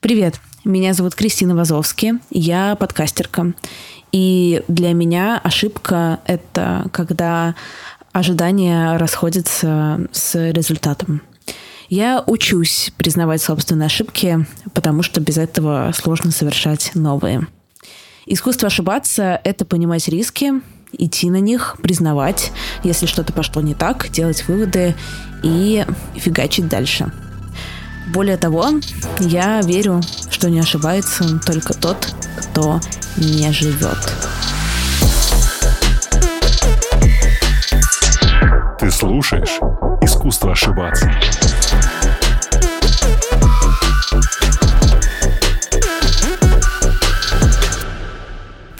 Привет, меня зовут Кристина Вазовски, я подкастерка. И для меня ошибка — это когда ожидания расходятся с результатом. Я учусь признавать собственные ошибки, потому что без этого сложно совершать новые. Искусство ошибаться — это понимать риски, идти на них, признавать, если что-то пошло не так, делать выводы и фигачить дальше — более того, я верю, что не ошибается только тот, кто не живет. Ты слушаешь «Искусство ошибаться».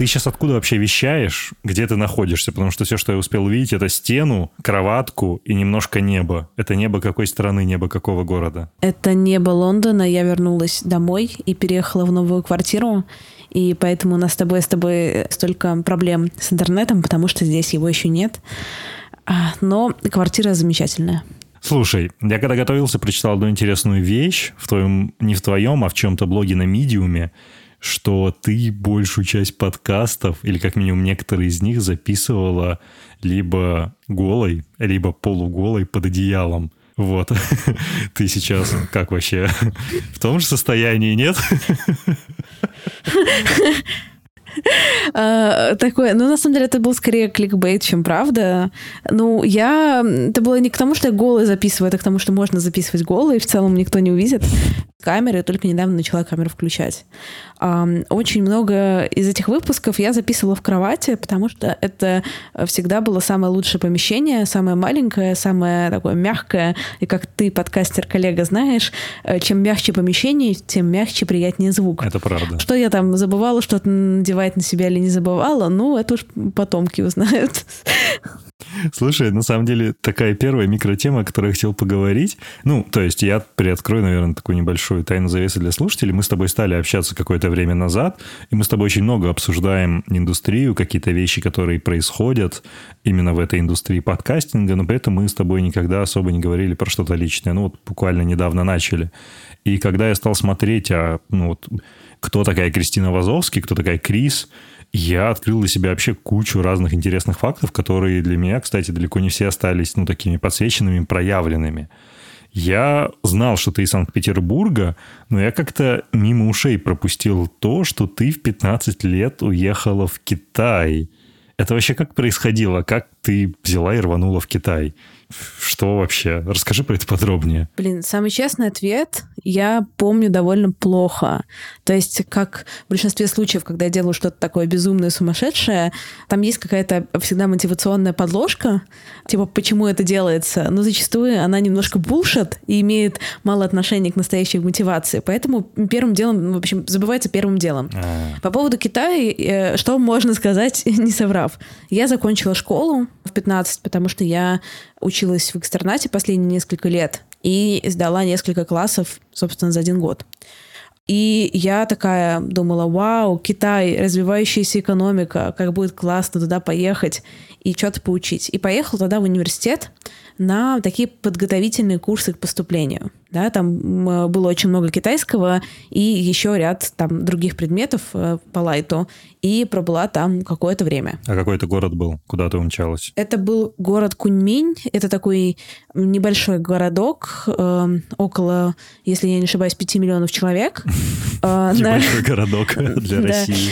Ты сейчас откуда вообще вещаешь? Где ты находишься? Потому что все, что я успел увидеть, это стену, кроватку и немножко небо. Это небо какой страны, небо какого города? Это небо Лондона. Я вернулась домой и переехала в новую квартиру. И поэтому у нас с тобой, с тобой столько проблем с интернетом, потому что здесь его еще нет. А, но квартира замечательная. Слушай, я когда готовился, прочитал одну интересную вещь в твоем, не в твоем, а в чем-то блоге на Медиуме что ты большую часть подкастов, или как минимум некоторые из них, записывала либо голой, либо полуголой под одеялом. Вот. Ты сейчас как вообще? В том же состоянии, нет? Uh, такое, ну, на самом деле, это был скорее кликбейт, чем правда. Ну, я... Это было не к тому, что я голый записываю, это к тому, что можно записывать голый, и в целом никто не увидит камеры, только недавно начала камеру включать. Очень много из этих выпусков я записывала в кровати, потому что это всегда было самое лучшее помещение, самое маленькое, самое такое мягкое. И как ты, подкастер-коллега, знаешь, э, чем мягче помещение, тем мягче, приятнее звук. Это правда. Что я там забывала, что-то надевать на себя или не забывала, ну, это уж потомки узнают. Слушай, на самом деле такая первая микротема, о которой я хотел поговорить. Ну, то есть я приоткрою, наверное, такую небольшую тайну завесы для слушателей. Мы с тобой стали общаться какое-то время назад, и мы с тобой очень много обсуждаем индустрию, какие-то вещи, которые происходят именно в этой индустрии подкастинга, но при этом мы с тобой никогда особо не говорили про что-то личное. Ну, вот буквально недавно начали. И когда я стал смотреть, а, ну, вот, кто такая Кристина Вазовский, кто такая Крис, я открыл для себя вообще кучу разных интересных фактов, которые для меня, кстати, далеко не все остались, ну, такими подсвеченными, проявленными. Я знал, что ты из Санкт-Петербурга, но я как-то мимо ушей пропустил то, что ты в 15 лет уехала в Китай. Это вообще как происходило? Как ты взяла и рванула в Китай? Что вообще? Расскажи про это подробнее. Блин, самый честный ответ я помню довольно плохо. То есть, как в большинстве случаев, когда я делаю что-то такое безумное, сумасшедшее, там есть какая-то всегда мотивационная подложка, типа, почему это делается. Но зачастую она немножко булшит и имеет мало отношения к настоящей мотивации. Поэтому первым делом, в общем, забывается первым делом. А-а-а. По поводу Китая, э, что можно сказать, не соврав. Я закончила школу в 15, потому что я училась в экстернате последние несколько лет и сдала несколько классов, собственно, за один год. И я такая думала, вау, Китай, развивающаяся экономика, как будет классно туда поехать и что-то поучить. И поехала тогда в университет на такие подготовительные курсы к поступлению. Да, там было очень много китайского и еще ряд там других предметов э, по лайту. И пробыла там какое-то время. А какой это город был? Куда ты умчалась? Это был город Куньминь. Это такой небольшой городок, э, около, если я не ошибаюсь, 5 миллионов человек. Э, небольшой городок для России.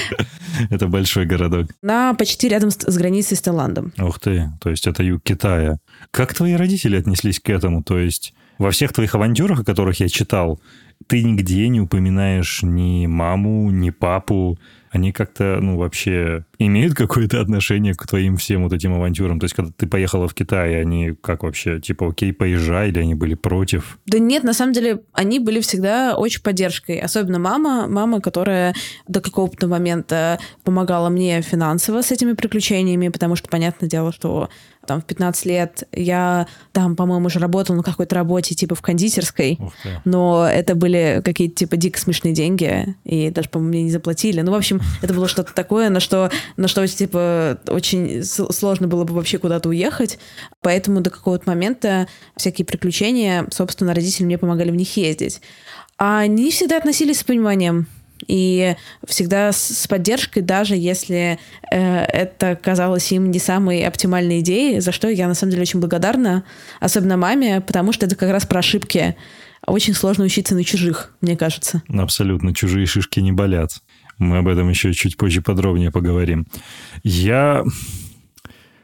Это большой городок. На почти рядом с границей с Таиландом. Ух ты, то есть это юг Китая. Как твои родители отнеслись к этому? То есть во всех твоих авантюрах, о которых я читал, ты нигде не упоминаешь ни маму, ни папу, они как-то, ну, вообще имеют какое-то отношение к твоим всем вот этим авантюрам? То есть, когда ты поехала в Китай, они как вообще, типа, окей, поезжай, или они были против? Да нет, на самом деле, они были всегда очень поддержкой. Особенно мама, мама, которая до какого-то момента помогала мне финансово с этими приключениями, потому что, понятное дело, что там в 15 лет я там, по-моему, уже работала на какой-то работе типа в кондитерской, но это были какие-то типа дико смешные деньги, и даже, по-моему, мне не заплатили. Ну, в общем, это было что-то такое, на что, на что типа очень сложно было бы вообще куда-то уехать, поэтому до какого-то момента всякие приключения, собственно, родители мне помогали в них ездить. А они всегда относились с пониманием и всегда с поддержкой, даже если э, это казалось им не самой оптимальной идеей, за что я на самом деле очень благодарна, особенно маме, потому что это как раз про ошибки. Очень сложно учиться на чужих, мне кажется. Абсолютно, чужие шишки не болят. Мы об этом еще чуть позже подробнее поговорим. Я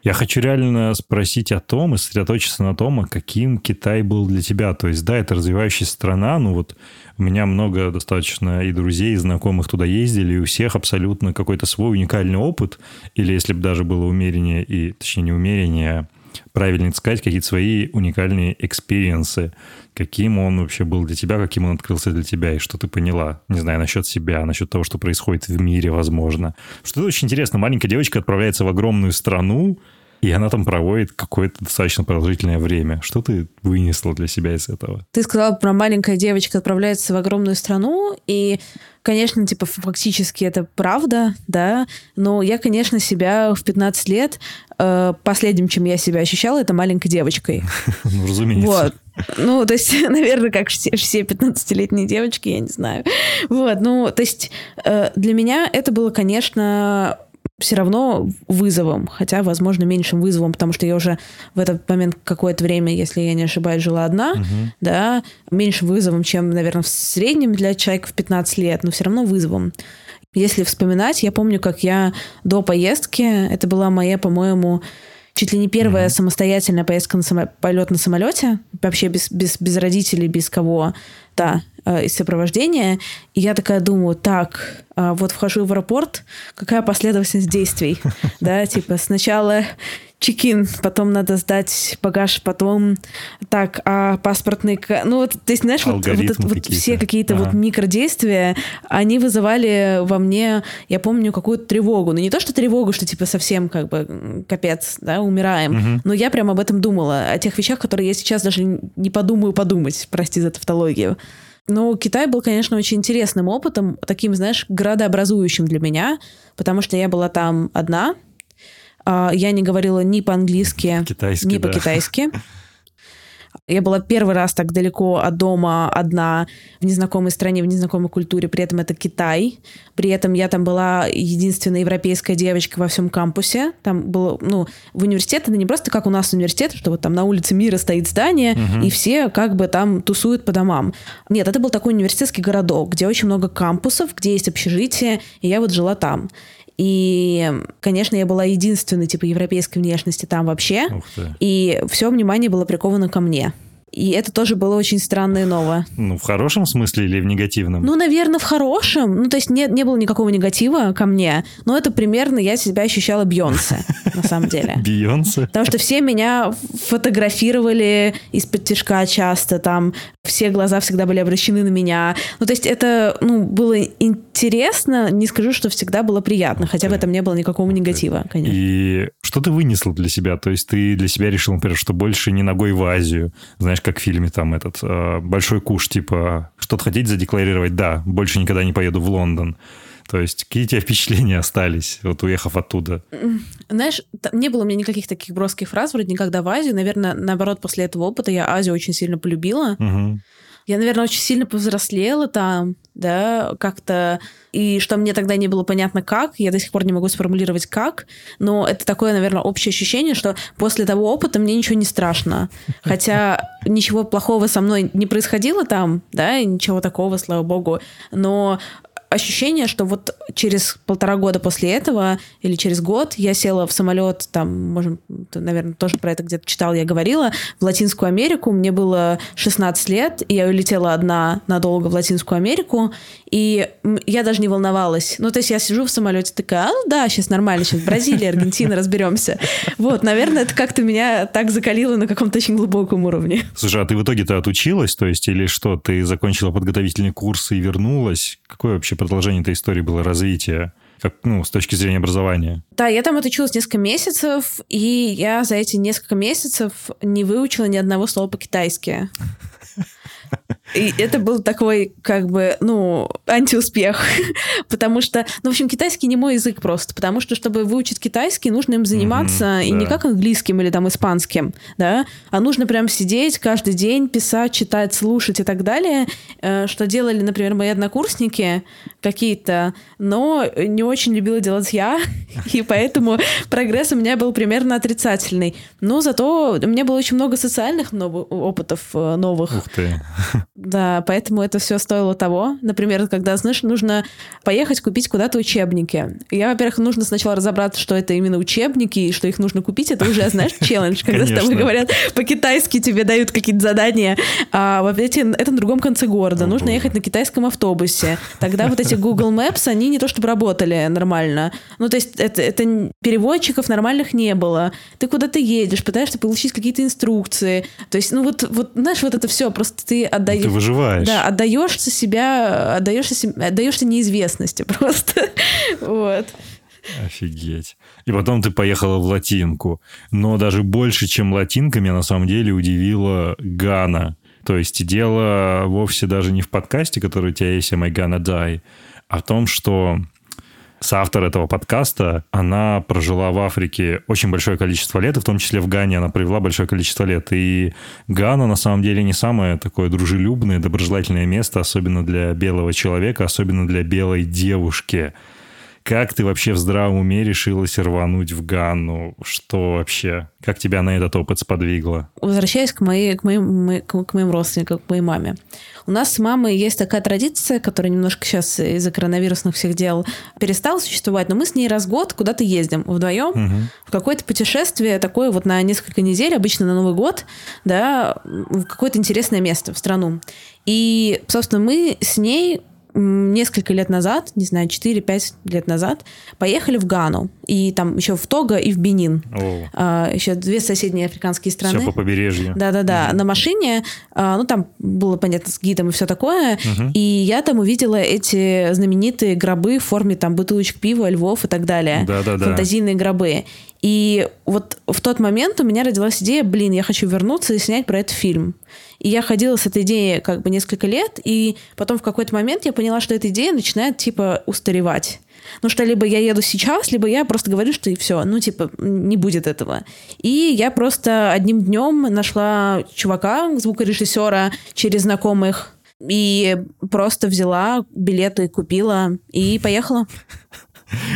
я хочу реально спросить о том и сосредоточиться на том, каким Китай был для тебя. То есть, да, это развивающаяся страна, ну вот у меня много достаточно и друзей, и знакомых туда ездили, и у всех абсолютно какой-то свой уникальный опыт, или если бы даже было умереннее, и, точнее, не умереннее, а правильно сказать, какие-то свои уникальные experience ы. Каким он вообще был для тебя, каким он открылся для тебя, и что ты поняла, не знаю, насчет себя, насчет того, что происходит в мире, возможно. Что это очень интересно. Маленькая девочка отправляется в огромную страну, и она там проводит какое-то достаточно продолжительное время. Что ты вынесла для себя из этого? Ты сказала про маленькая девочка отправляется в огромную страну, и, конечно, типа фактически это правда, да, но я, конечно, себя в 15 лет э, последним, чем я себя ощущала, это маленькой девочкой. Ну, разумеется. Вот. Ну, то есть, наверное, как все, все 15-летние девочки, я не знаю. Вот, ну, то есть, э, для меня это было, конечно, все равно вызовом, хотя, возможно, меньшим вызовом, потому что я уже в этот момент какое-то время, если я не ошибаюсь, жила одна, угу. да, меньшим вызовом, чем, наверное, в среднем для человека в 15 лет, но все равно вызовом. Если вспоминать, я помню, как я до поездки, это была моя, по-моему, чуть ли не первая mm-hmm. самостоятельная поездка на само... полет на самолете, вообще без, без, без родителей, без кого, да, э, из сопровождения. И я такая думаю, так, э, вот вхожу в аэропорт, какая последовательность действий? Да, типа сначала чекин, потом надо сдать багаж, потом так, а паспортный... Ну, вот, то есть, знаешь, вот, вот, вот, вот все какие-то ага. вот микродействия, они вызывали во мне, я помню, какую-то тревогу. Ну, не то, что тревогу, что, типа, совсем как бы капец, да, умираем, угу. но я прям об этом думала, о тех вещах, которые я сейчас даже не подумаю подумать, прости за тавтологию. Но Китай был, конечно, очень интересным опытом, таким, знаешь, градообразующим для меня, потому что я была там одна, а, я не говорила ни по-английски, ни по-китайски. Я была первый раз так далеко от дома одна в незнакомой стране, в незнакомой культуре, при этом это Китай. При этом я там была единственная европейская девочка во всем кампусе. Там было, ну, в университет это не просто как у нас университет, что вот там на улице мира стоит здание, угу. и все как бы там тусуют по домам. Нет, это был такой университетский городок, где очень много кампусов, где есть общежитие, и я вот жила там. И, конечно, я была единственной, типа, европейской внешности там вообще. И все внимание было приковано ко мне. И это тоже было очень странно и ново. Ну, в хорошем смысле или в негативном? Ну, наверное, в хорошем. Ну, то есть не, не было никакого негатива ко мне. Но это примерно я себя ощущала Бьонсе, на самом деле. Бьонсе? Потому что все меня фотографировали из-под тяжка часто, там все глаза всегда были обращены на меня. Ну, то есть это, ну, было интересно, не скажу, что всегда было приятно, хотя в этом не было никакого негатива, конечно. И что ты вынесла для себя? То есть ты для себя решил, например, что больше не ногой в Азию, знаешь, как в фильме там этот э, большой куш, типа, что-то хотите задекларировать? Да, больше никогда не поеду в Лондон. То есть какие у тебя впечатления остались, вот уехав оттуда? Знаешь, не было у меня никаких таких броских фраз, вроде никогда в Азию. Наверное, наоборот, после этого опыта я Азию очень сильно полюбила. Угу. Я, наверное, очень сильно повзрослела там, да, как-то... И что мне тогда не было понятно как, я до сих пор не могу сформулировать как, но это такое, наверное, общее ощущение, что после того опыта мне ничего не страшно. Хотя ничего плохого со мной не происходило там, да, ничего такого, слава богу, но ощущение, что вот через полтора года после этого или через год я села в самолет, там, можем, ты, наверное, тоже про это где-то читал, я говорила, в Латинскую Америку. Мне было 16 лет, и я улетела одна надолго в Латинскую Америку, и я даже не волновалась. Ну, то есть я сижу в самолете такая, а, ну да, сейчас нормально, сейчас Бразилия, Аргентина, разберемся. Вот, наверное, это как-то меня так закалило на каком-то очень глубоком уровне. Слушай, а ты в итоге-то отучилась, то есть, или что, ты закончила подготовительный курс и вернулась? Какое вообще продолжение этой истории было развитие? как, ну, с точки зрения образования? Да, я там отучилась несколько месяцев, и я за эти несколько месяцев не выучила ни одного слова по-китайски. И это был такой, как бы, ну, антиуспех. потому что, ну, в общем, китайский не мой язык просто. Потому что, чтобы выучить китайский, нужно им заниматься mm-hmm, и да. не как английским или там испанским, да, а нужно прям сидеть каждый день, писать, читать, слушать и так далее, э, что делали, например, мои однокурсники какие-то, но не очень любила делать я, и поэтому прогресс у меня был примерно отрицательный. Но зато у меня было очень много социальных опытов э, новых. Ух ты. Да, поэтому это все стоило того. Например, когда, знаешь, нужно поехать купить куда-то учебники. Я, во-первых, нужно сначала разобраться, что это именно учебники, и что их нужно купить. Это уже, знаешь, челлендж, когда с тобой говорят по-китайски, тебе дают какие-то задания. А в это на другом конце города. Нужно ехать на китайском автобусе. Тогда вот эти Google Maps, они не то чтобы работали нормально. Ну, то есть это, это переводчиков нормальных не было. Ты куда-то едешь, пытаешься получить какие-то инструкции. То есть, ну вот, вот знаешь, вот это все, просто ты отдаешь... Ты выживаешь. Да, отдаешься себя, отдаешься, отдаешься неизвестности просто. вот. Офигеть. И потом ты поехала в латинку. Но даже больше, чем латинка, меня на самом деле удивила Гана. То есть дело вовсе даже не в подкасте, который у тебя есть «Am I gonna die?», а в том, что соавтор этого подкаста, она прожила в Африке очень большое количество лет, и в том числе в Гане она провела большое количество лет. И Гана на самом деле не самое такое дружелюбное, доброжелательное место, особенно для белого человека, особенно для белой девушки. Как ты вообще в здравом уме решилась рвануть в Ганну? Что вообще? Как тебя на этот опыт сподвигло? Возвращаясь к, моей, к, моим, к моим родственникам, к моей маме. У нас с мамой есть такая традиция, которая немножко сейчас из-за коронавирусных всех дел перестала существовать, но мы с ней раз в год куда-то ездим вдвоем угу. в какое-то путешествие такое вот на несколько недель, обычно на Новый год, да, в какое-то интересное место, в страну. И, собственно, мы с ней несколько лет назад, не знаю, 4-5 лет назад, поехали в Гану. И там еще в Того и в Бенин. А, еще две соседние африканские страны. Все по побережью. Да-да-да. Угу. На машине, а, ну там было, понятно, с гидом и все такое. Угу. И я там увидела эти знаменитые гробы в форме там бутылочек пива, львов и так далее. Да-да-да. Фантазийные гробы. И вот в тот момент у меня родилась идея, блин, я хочу вернуться и снять про этот фильм. И я ходила с этой идеей как бы несколько лет, и потом в какой-то момент я поняла, что эта идея начинает типа устаревать. Ну что либо я еду сейчас, либо я просто говорю, что и все, ну типа не будет этого. И я просто одним днем нашла чувака, звукорежиссера через знакомых, и просто взяла билеты, купила и поехала.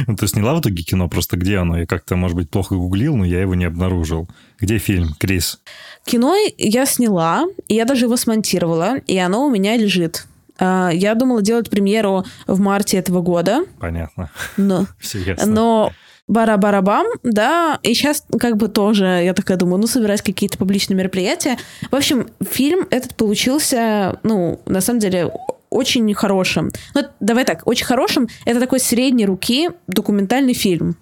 Ну, ты сняла в итоге кино, просто где оно? Я как-то, может быть, плохо гуглил, но я его не обнаружил. Где фильм, Крис? Кино я сняла, и я даже его смонтировала, и оно у меня лежит. А, я думала делать премьеру в марте этого года. Понятно. Но, Все ясно. но бара-барабам, да, и сейчас как бы тоже, я такая думаю, ну, собирать какие-то публичные мероприятия. В общем, фильм этот получился, ну, на самом деле, очень хорошим. Ну, давай так, очень хорошим. Это такой средней руки документальный фильм.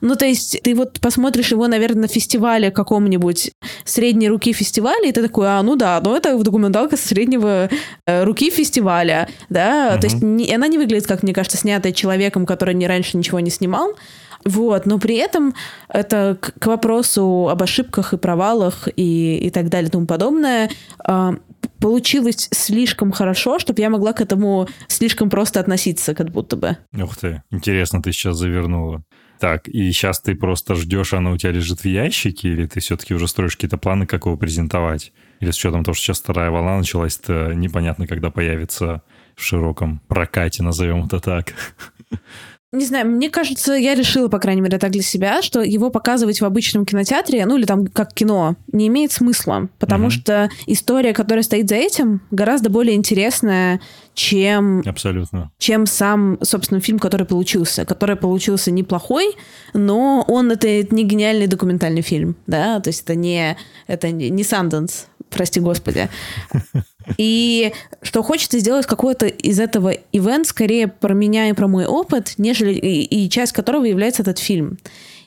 Ну, то есть ты вот посмотришь его, наверное, на фестивале каком-нибудь, средней руки фестиваля, и ты такой, а, ну да, ну это документалка среднего э, руки фестиваля, да, uh-huh. то есть не, она не выглядит, как мне кажется, снятая человеком, который не раньше ничего не снимал, вот, но при этом это к, к вопросу об ошибках и провалах и, и так далее и тому подобное, э, получилось слишком хорошо, чтобы я могла к этому слишком просто относиться, как будто бы. Ух ты, интересно ты сейчас завернула. Так, и сейчас ты просто ждешь, оно у тебя лежит в ящике, или ты все-таки уже строишь какие-то планы, как его презентовать? Или с учетом того, что сейчас вторая волна началась, то непонятно, когда появится в широком прокате, назовем это так. Не знаю, мне кажется, я решила, по крайней мере, так для себя, что его показывать в обычном кинотеатре, ну или там как кино, не имеет смысла, потому mm-hmm. что история, которая стоит за этим, гораздо более интересная, чем... Абсолютно. Чем сам, собственно, фильм, который получился. Который получился неплохой, но он это не гениальный документальный фильм, да, то есть это не, это не Санденс, прости господи. И что хочется сделать какой-то из этого ивент скорее про меня и про мой опыт, нежели и, и часть которого является этот фильм.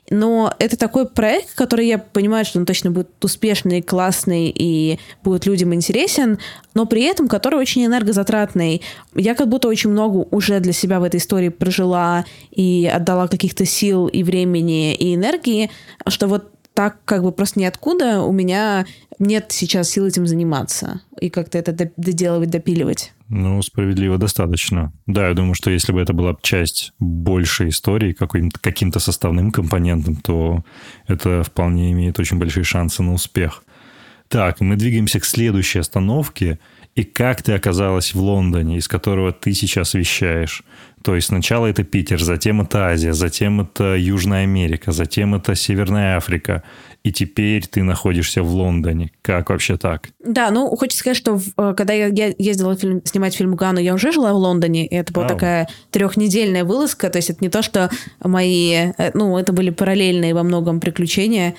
Но это такой проект, который я понимаю, что он точно будет успешный, классный и будет людям интересен, но при этом который очень энергозатратный. Я как будто очень много уже для себя в этой истории прожила и отдала каких-то сил и времени и энергии, что вот так как бы просто ниоткуда у меня нет сейчас сил этим заниматься и как-то это доделывать, допиливать. Ну, справедливо достаточно. Да, я думаю, что если бы это была часть большей истории, каким-то, каким-то составным компонентом, то это вполне имеет очень большие шансы на успех. Так, мы двигаемся к следующей остановке. И как ты оказалась в Лондоне, из которого ты сейчас вещаешь? То есть сначала это Питер, затем это Азия, затем это Южная Америка, затем это Северная Африка и теперь ты находишься в Лондоне. Как вообще так? Да, ну, хочется сказать, что э, когда я ездила фильм, снимать фильм Гану, я уже жила в Лондоне, и это была а, такая трехнедельная вылазка, то есть это не то, что мои, э, ну, это были параллельные во многом приключения.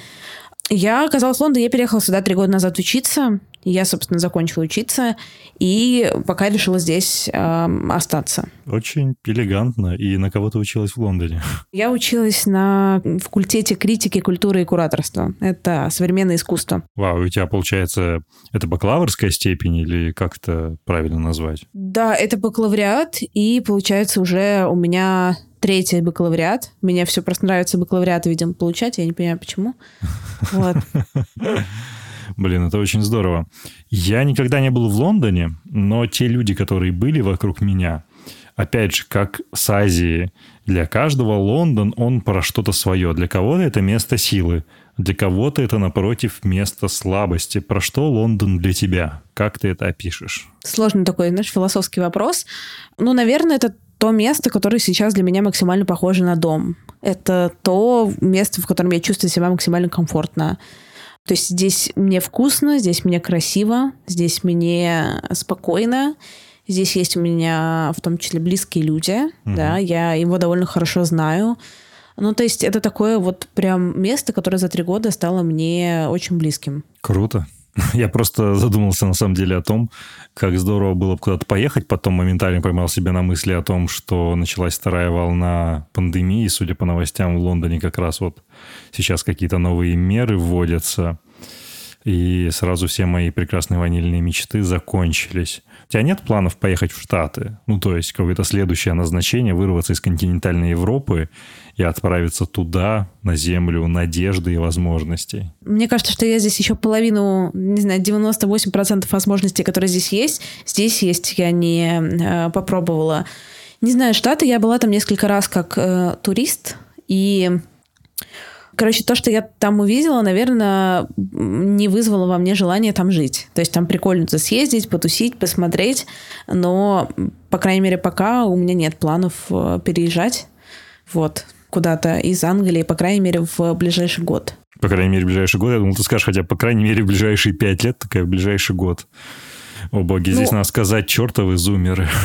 Я оказалась в Лондоне, я переехала сюда три года назад учиться. Я, собственно, закончила учиться и пока решила здесь э, остаться. Очень элегантно. И на кого ты училась в Лондоне? Я училась на факультете критики, культуры и кураторства. Это современное искусство. Вау, у тебя, получается, это бакалаврская степень или как это правильно назвать? Да, это бакалавриат, и, получается, уже у меня третий бакалавриат. Мне все просто нравится бакалавриат, видимо, получать. Я не понимаю, почему. Вот. Блин, это очень здорово. Я никогда не был в Лондоне, но те люди, которые были вокруг меня, опять же, как с Азией, для каждого Лондон, он про что-то свое. Для кого-то это место силы, для кого-то это, напротив, место слабости. Про что Лондон для тебя? Как ты это опишешь? Сложный такой, знаешь, философский вопрос. Ну, наверное, это то место, которое сейчас для меня максимально похоже на дом. Это то место, в котором я чувствую себя максимально комфортно. То есть здесь мне вкусно, здесь мне красиво, здесь мне спокойно. Здесь есть у меня в том числе близкие люди, угу. да, я его довольно хорошо знаю. Ну, то есть это такое вот прям место, которое за три года стало мне очень близким. Круто. Я просто задумался на самом деле о том, как здорово было бы куда-то поехать. Потом моментально поймал себя на мысли о том, что началась вторая волна пандемии. Судя по новостям, в Лондоне как раз вот сейчас какие-то новые меры вводятся. И сразу все мои прекрасные ванильные мечты закончились. У тебя нет планов поехать в Штаты? Ну, то есть какое-то следующее назначение, вырваться из континентальной Европы и отправиться туда, на землю надежды и возможностей? Мне кажется, что я здесь еще половину, не знаю, 98% возможностей, которые здесь есть, здесь есть, я не э, попробовала. Не знаю, Штаты, я была там несколько раз как э, турист, и Короче, то, что я там увидела, наверное, не вызвало во мне желание там жить. То есть там прикольно съездить, потусить, посмотреть, но, по крайней мере, пока у меня нет планов э, переезжать вот куда-то из Англии, по крайней мере, в ближайший год. По крайней мере, в ближайший год. Я думал, ты скажешь, хотя, по крайней мере, в ближайшие пять лет, такая в ближайший год. О боги, ну, здесь надо сказать чертовы зумеры.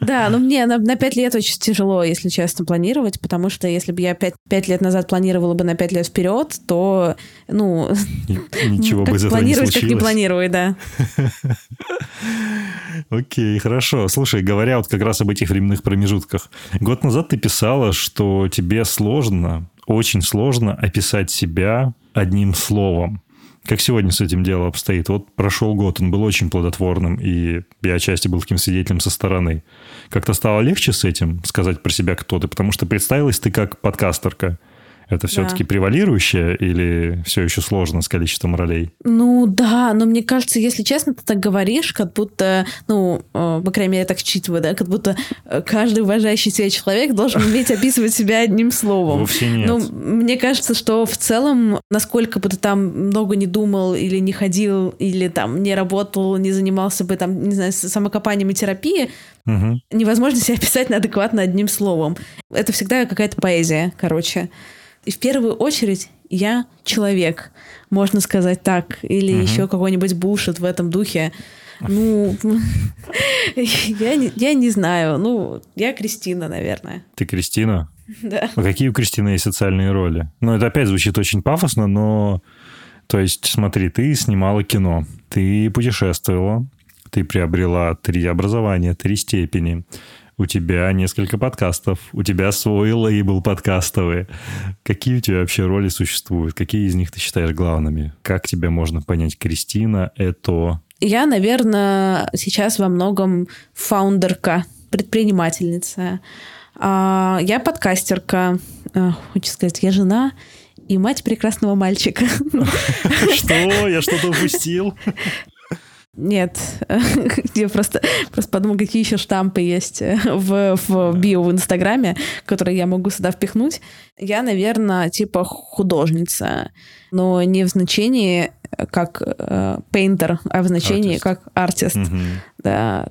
Да, ну мне на, на 5 лет очень тяжело, если честно, планировать, потому что если бы я 5, 5 лет назад планировала бы на 5 лет вперед, то, ну... Ничего бы из этого не случилось. как не планирую, да. Окей, хорошо. Слушай, говоря вот как раз об этих временных промежутках. Год назад ты писала, что тебе сложно, очень сложно описать себя одним словом. Как сегодня с этим делом обстоит? Вот прошел год, он был очень плодотворным, и я отчасти был таким свидетелем со стороны. Как-то стало легче с этим сказать про себя, кто ты? Потому что представилась ты как подкастерка – это все-таки да. превалирующее или все еще сложно с количеством ролей? Ну да, но мне кажется, если честно, ты так говоришь, как будто, ну, э, по крайней мере, я так считываю, да, как будто э, каждый уважающий себя человек должен уметь описывать себя одним словом. Вовсе нет. Ну, мне кажется, что в целом, насколько бы ты там много не думал или не ходил, или там не работал, не занимался бы там, не знаю, самокопанием и терапией, угу. невозможно себя описать адекватно одним словом. Это всегда какая-то поэзия, короче. И в первую очередь я человек, можно сказать так, или угу. еще какой-нибудь бушет в этом духе. Ну, я, не, я не знаю. Ну, я Кристина, наверное. Ты Кристина? Да. А какие у Кристины есть социальные роли? Ну, это опять звучит очень пафосно, но... То есть, смотри, ты снимала кино, ты путешествовала, ты приобрела три образования, три степени у тебя несколько подкастов, у тебя свой лейбл подкастовый. Какие у тебя вообще роли существуют? Какие из них ты считаешь главными? Как тебя можно понять? Кристина — это... Я, наверное, сейчас во многом фаундерка, предпринимательница. А, я подкастерка, а, хочу сказать, я жена, и мать прекрасного мальчика. Что? Я что-то упустил? Нет, я просто, просто подумал, какие еще штампы есть в, в био в Инстаграме, которые я могу сюда впихнуть. Я, наверное, типа художница, но не в значении как э, painter, а в значении как артист. Mm-hmm. Да.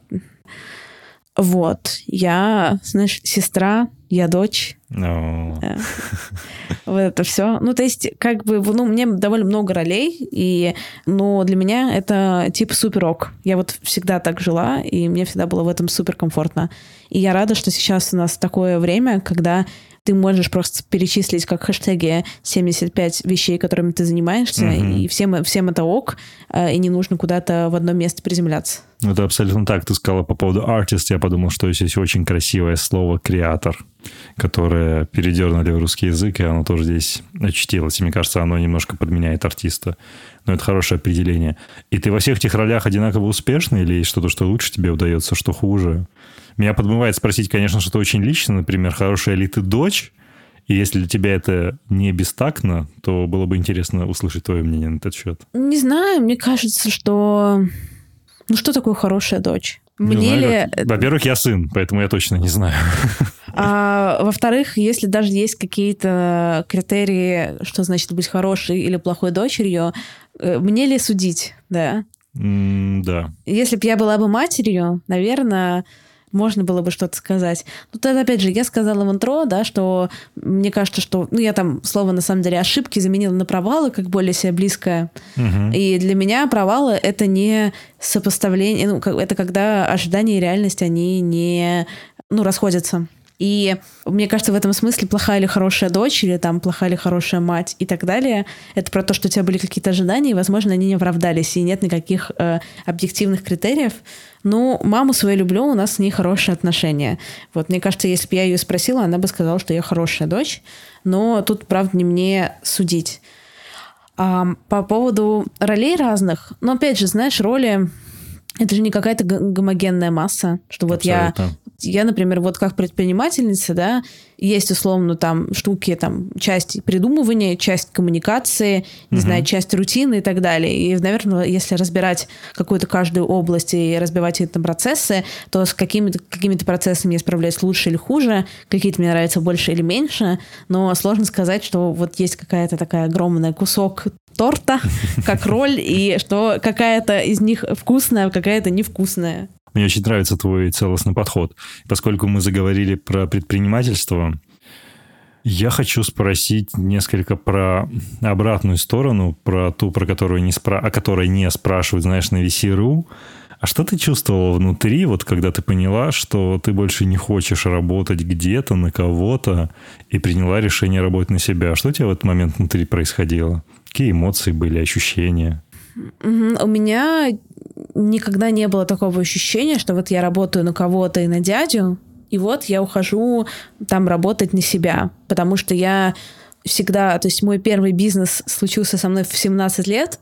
Вот. Я, знаешь, сестра, я дочь. No. Да. Вот это все. Ну, то есть, как бы, ну, мне довольно много ролей, и, но для меня это типа суперок. Я вот всегда так жила, и мне всегда было в этом супер комфортно. И я рада, что сейчас у нас такое время, когда ты можешь просто перечислить как хэштеги 75 вещей, которыми ты занимаешься, mm-hmm. и всем, всем это ок, э, и не нужно куда-то в одно место приземляться. Это абсолютно так. Ты сказала по поводу артист, я подумал, что здесь очень красивое слово креатор, которое передернули в русский язык, и оно тоже здесь очутилось. И мне кажется, оно немножко подменяет артиста. Но это хорошее определение. И ты во всех этих ролях одинаково успешный или есть что-то, что лучше тебе удается, что хуже? Меня подмывает спросить, конечно, что-то очень личное, например, хорошая ли ты дочь, и если для тебя это не бестактно, то было бы интересно услышать твое мнение на этот счет. Не знаю, мне кажется, что... Ну, что такое хорошая дочь? Мне ли... Во-первых, я сын, поэтому я точно не знаю. А, во-вторых, если даже есть какие-то критерии, что значит быть хорошей или плохой дочерью, мне ли судить, да? Mm, да. Если бы я была бы матерью, наверное, можно было бы что-то сказать. Ну, тогда, опять же, я сказала в интро, да, что мне кажется, что... Ну, я там слово, на самом деле, ошибки заменила на провалы, как более себе близкое. Угу. И для меня провалы — это не сопоставление... Ну, это когда ожидания и реальность, они не... Ну, расходятся. И мне кажется, в этом смысле плохая или хорошая дочь, или там плохая или хорошая мать и так далее, это про то, что у тебя были какие-то ожидания, и, возможно, они не оправдались, и нет никаких э, объективных критериев. Ну, маму свою люблю, у нас с ней хорошие отношения. Вот, мне кажется, если бы я ее спросила, она бы сказала, что я хорошая дочь, но тут, правда, не мне судить. А, по поводу ролей разных, ну, опять же, знаешь, роли это же не какая-то гомогенная масса, что вот Абсолютно. я я, например, вот как предпринимательница, да, есть условно там штуки, там часть придумывания, часть коммуникации, не угу. знаю, часть рутины и так далее. И, наверное, если разбирать какую-то каждую область и разбивать эти процессы, то с какими-то какими процессами я справляюсь лучше или хуже, какие-то мне нравятся больше или меньше, но сложно сказать, что вот есть какая-то такая огромная кусок торта, как роль, и что какая-то из них вкусная, какая-то невкусная. Мне очень нравится твой целостный подход. Поскольку мы заговорили про предпринимательство, я хочу спросить несколько про обратную сторону, про ту, про которую не спра... о которой не спрашивают, знаешь, на VC.ru. А что ты чувствовала внутри, вот когда ты поняла, что ты больше не хочешь работать где-то, на кого-то, и приняла решение работать на себя? Что у тебя в этот момент внутри происходило? Какие эмоции были, ощущения? У меня никогда не было такого ощущения, что вот я работаю на кого-то и на дядю, и вот я ухожу там работать на себя, потому что я всегда, то есть мой первый бизнес случился со мной в 17 лет,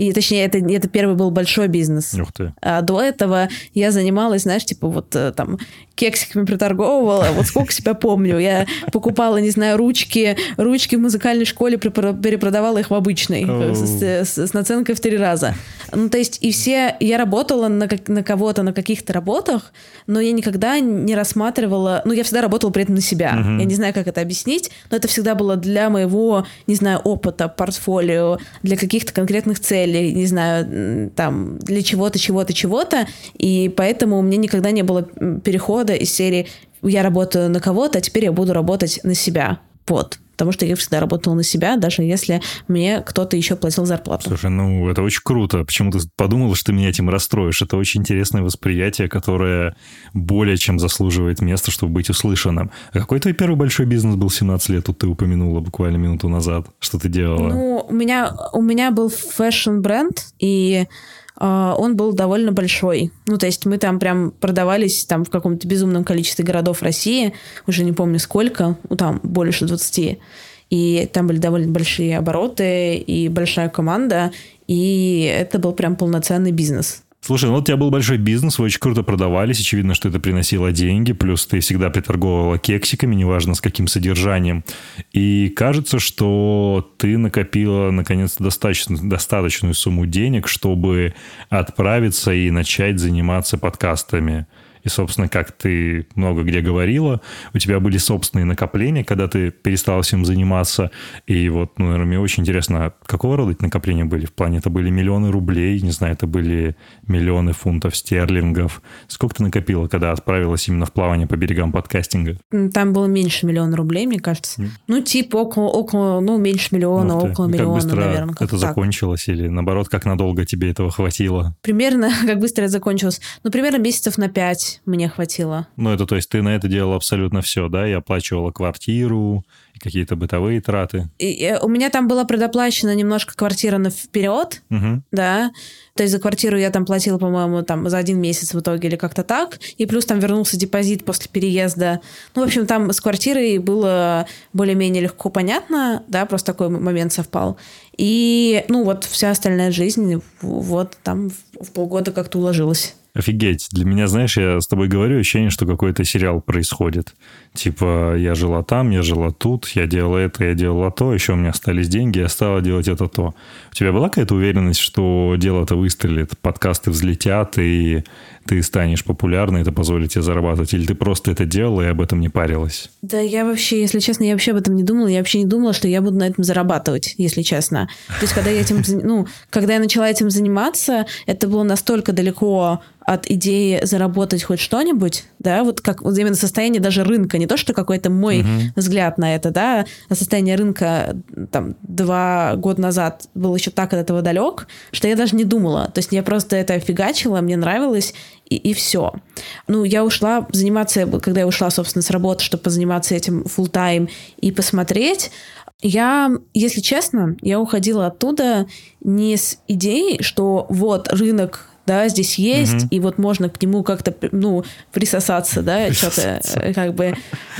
и точнее, это, это первый был большой бизнес. Ух ты. А до этого я занималась, знаешь, типа вот э, там кексиками приторговывала, вот сколько себя помню. Я покупала, не знаю, ручки, ручки в музыкальной школе, перепродавала их в обычной oh. с, с, с наценкой в три раза. Ну, то есть, и все... Я работала на, на кого-то, на каких-то работах, но я никогда не рассматривала... Ну, я всегда работала при этом на себя. Uh-huh. Я не знаю, как это объяснить, но это всегда было для моего, не знаю, опыта, портфолио, для каких-то конкретных целей, не знаю, там, для чего-то, чего-то, чего-то. И поэтому у меня никогда не было перехода из серии «Я работаю на кого-то, а теперь я буду работать на себя». Вот потому что я всегда работала на себя, даже если мне кто-то еще платил зарплату. Слушай, ну это очень круто. Почему ты подумала, что ты меня этим расстроишь? Это очень интересное восприятие, которое более чем заслуживает места, чтобы быть услышанным. А какой твой первый большой бизнес был 17 лет? Тут ты упомянула буквально минуту назад. Что ты делала? Ну, у меня, у меня был fashion-бренд, и он был довольно большой. Ну, то есть мы там прям продавались там в каком-то безумном количестве городов России, уже не помню сколько, ну, там больше 20. И там были довольно большие обороты и большая команда, и это был прям полноценный бизнес. Слушай, ну у тебя был большой бизнес, вы очень круто продавались, очевидно, что это приносило деньги, плюс ты всегда приторговывала кексиками, неважно с каким содержанием. И кажется, что ты накопила, наконец-то, достаточно, достаточную сумму денег, чтобы отправиться и начать заниматься подкастами. И, собственно, как ты много где говорила, у тебя были собственные накопления, когда ты перестал всем заниматься. И вот, ну, наверное, мне очень интересно, какого рода эти накопления были? В плане, это были миллионы рублей, не знаю, это были миллионы фунтов стерлингов. Сколько ты накопила, когда отправилась именно в плавание по берегам подкастинга? Там было меньше миллиона рублей, мне кажется. Mm. Ну, типа около, около, ну, меньше миллиона, ну, около миллиона, быстро наверное. Как это так. закончилось? Или, наоборот, как надолго тебе этого хватило? Примерно, как быстро это закончилось. Ну, примерно месяцев на пять мне хватило. Ну, это то есть ты на это делала абсолютно все, да? Я оплачивала квартиру, какие-то бытовые траты. И, и, у меня там была предоплачена немножко квартира на вперед, угу. да. То есть за квартиру я там платила, по-моему, там за один месяц в итоге или как-то так. И плюс там вернулся депозит после переезда. Ну, в общем, там с квартирой было более-менее легко понятно, да, просто такой момент совпал. И, ну, вот вся остальная жизнь вот там в полгода как-то уложилась. Офигеть. Для меня, знаешь, я с тобой говорю, ощущение, что какой-то сериал происходит. Типа, я жила там, я жила тут, я делала это, я делала то, еще у меня остались деньги, я стала делать это то. У тебя была какая-то уверенность, что дело-то выстрелит, подкасты взлетят, и ты станешь популярной, это позволит тебе зарабатывать? Или ты просто это делала и об этом не парилась? Да я вообще, если честно, я вообще об этом не думала. Я вообще не думала, что я буду на этом зарабатывать, если честно. То есть, когда я этим, ну, когда я начала этим заниматься, это было настолько далеко от идеи заработать хоть что-нибудь, да, вот как вот именно состояние даже рынка, не то, что какой-то мой uh-huh. взгляд на это, да, а состояние рынка там два года назад был еще так от этого далек, что я даже не думала. То есть я просто это фигачила, мне нравилось, и, и все. Ну, я ушла заниматься, когда я ушла, собственно, с работы, чтобы позаниматься этим full time и посмотреть, я, если честно, я уходила оттуда не с идеей, что вот рынок да, здесь есть, угу. и вот можно к нему как-то, ну, присосаться, да, что-то, э, как бы,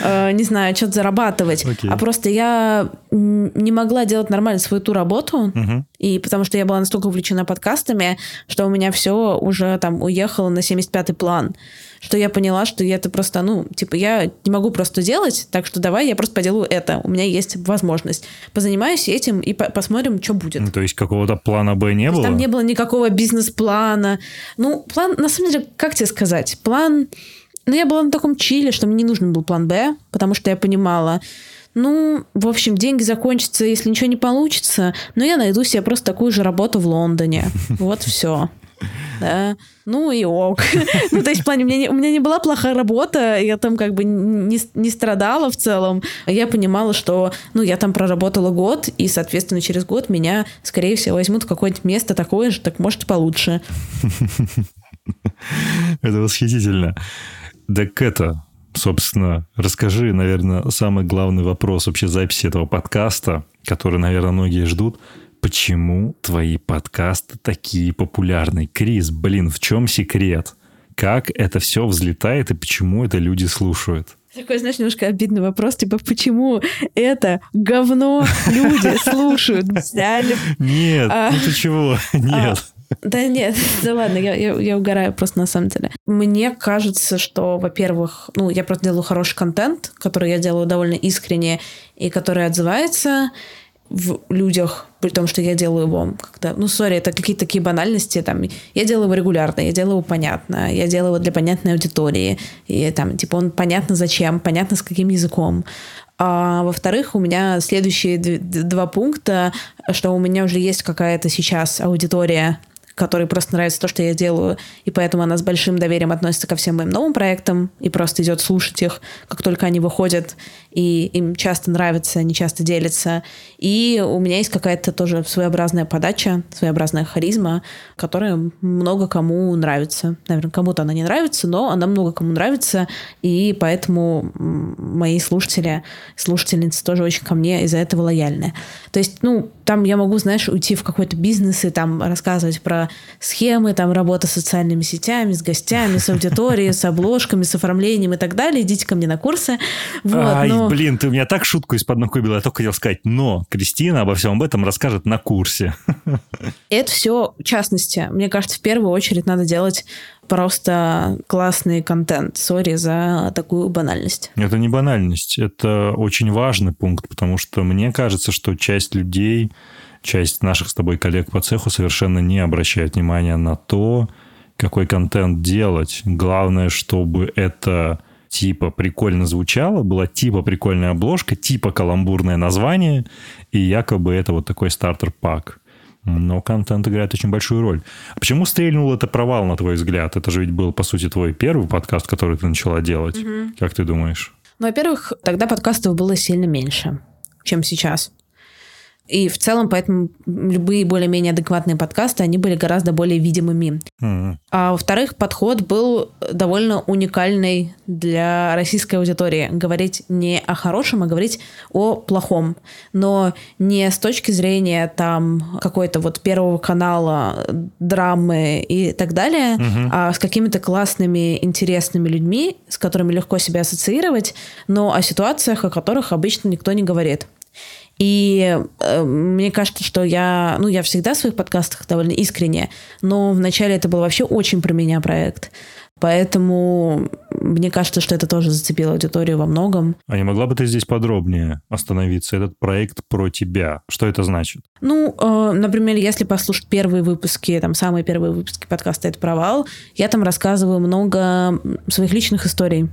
э, не знаю, что-то зарабатывать. Окей. А просто я не могла делать нормально свою ту работу, угу. и потому что я была настолько увлечена подкастами, что у меня все уже там уехало на 75-й план что я поняла, что я это просто, ну, типа, я не могу просто делать, так что давай я просто поделаю это. У меня есть возможность. Позанимаюсь этим и по посмотрим, что будет. Ну, то есть какого-то плана Б не было? Там не было никакого бизнес-плана. Ну, план, на самом деле, как тебе сказать? План... Ну, я была на таком чиле, что мне не нужен был план Б, потому что я понимала, ну, в общем, деньги закончатся, если ничего не получится, но я найду себе просто такую же работу в Лондоне. Вот все да, ну и ок. ну, то есть, в плане, у меня, не, у меня не была плохая работа, я там как бы не, не страдала в целом. Я понимала, что, ну, я там проработала год, и, соответственно, через год меня, скорее всего, возьмут в какое-нибудь место такое же, так может, получше. Это восхитительно. Так это, собственно, расскажи, наверное, самый главный вопрос вообще записи этого подкаста, который, наверное, многие ждут почему твои подкасты такие популярны? Крис, блин, в чем секрет? Как это все взлетает и почему это люди слушают? Такой, знаешь, немножко обидный вопрос, типа, почему это говно люди слушают? Взяли. Нет, а, ну ты чего? Нет. А, да нет, да ладно, я, я, я угораю просто на самом деле. Мне кажется, что, во-первых, ну, я просто делаю хороший контент, который я делаю довольно искренне и который отзывается в людях, при том, что я делаю его как-то... Ну, сори, это какие-то такие банальности. Там, я делаю его регулярно, я делаю его понятно, я делаю его для понятной аудитории. И там, типа, он понятно зачем, понятно с каким языком. А во-вторых, у меня следующие два пункта, что у меня уже есть какая-то сейчас аудитория которой просто нравится то, что я делаю, и поэтому она с большим доверием относится ко всем моим новым проектам и просто идет слушать их, как только они выходят, и им часто нравится, они часто делятся. И у меня есть какая-то тоже своеобразная подача, своеобразная харизма, которая много кому нравится. Наверное, кому-то она не нравится, но она много кому нравится, и поэтому мои слушатели, слушательницы тоже очень ко мне из-за этого лояльны. То есть, ну, там я могу, знаешь, уйти в какой-то бизнес и там рассказывать про схемы, там работа с социальными сетями, с гостями, с аудиторией, с обложками, с оформлением и так далее. Идите ко мне на курсы. Вот, Ай, но... блин, ты у меня так шутку из-под ног выбила. Я только хотел сказать, но Кристина обо всем об этом расскажет на курсе. Это все в частности. Мне кажется, в первую очередь надо делать просто классный контент. Сори за такую банальность. Это не банальность, это очень важный пункт, потому что мне кажется, что часть людей, часть наших с тобой коллег по цеху совершенно не обращает внимания на то, какой контент делать. Главное, чтобы это типа прикольно звучало, была типа прикольная обложка, типа каламбурное название, и якобы это вот такой стартер-пак. Но контент играет очень большую роль. А почему стрельнул это провал, на твой взгляд? Это же ведь был, по сути, твой первый подкаст, который ты начала делать. Угу. Как ты думаешь? Ну, во-первых, тогда подкастов было сильно меньше, чем сейчас. И в целом, поэтому любые более-менее адекватные подкасты, они были гораздо более видимыми. Mm-hmm. А во-вторых, подход был довольно уникальный для российской аудитории. Говорить не о хорошем, а говорить о плохом. Но не с точки зрения там какой-то вот первого канала, драмы и так далее, mm-hmm. а с какими-то классными, интересными людьми, с которыми легко себя ассоциировать, но о ситуациях, о которых обычно никто не говорит. И э, мне кажется, что я, ну, я всегда в своих подкастах довольно искренне, но вначале это был вообще очень про меня проект. Поэтому мне кажется, что это тоже зацепило аудиторию во многом. А не могла бы ты здесь подробнее остановиться? Этот проект про тебя. Что это значит? Ну, э, например, если послушать первые выпуски, там самые первые выпуски подкаста «Это провал», я там рассказываю много своих личных историй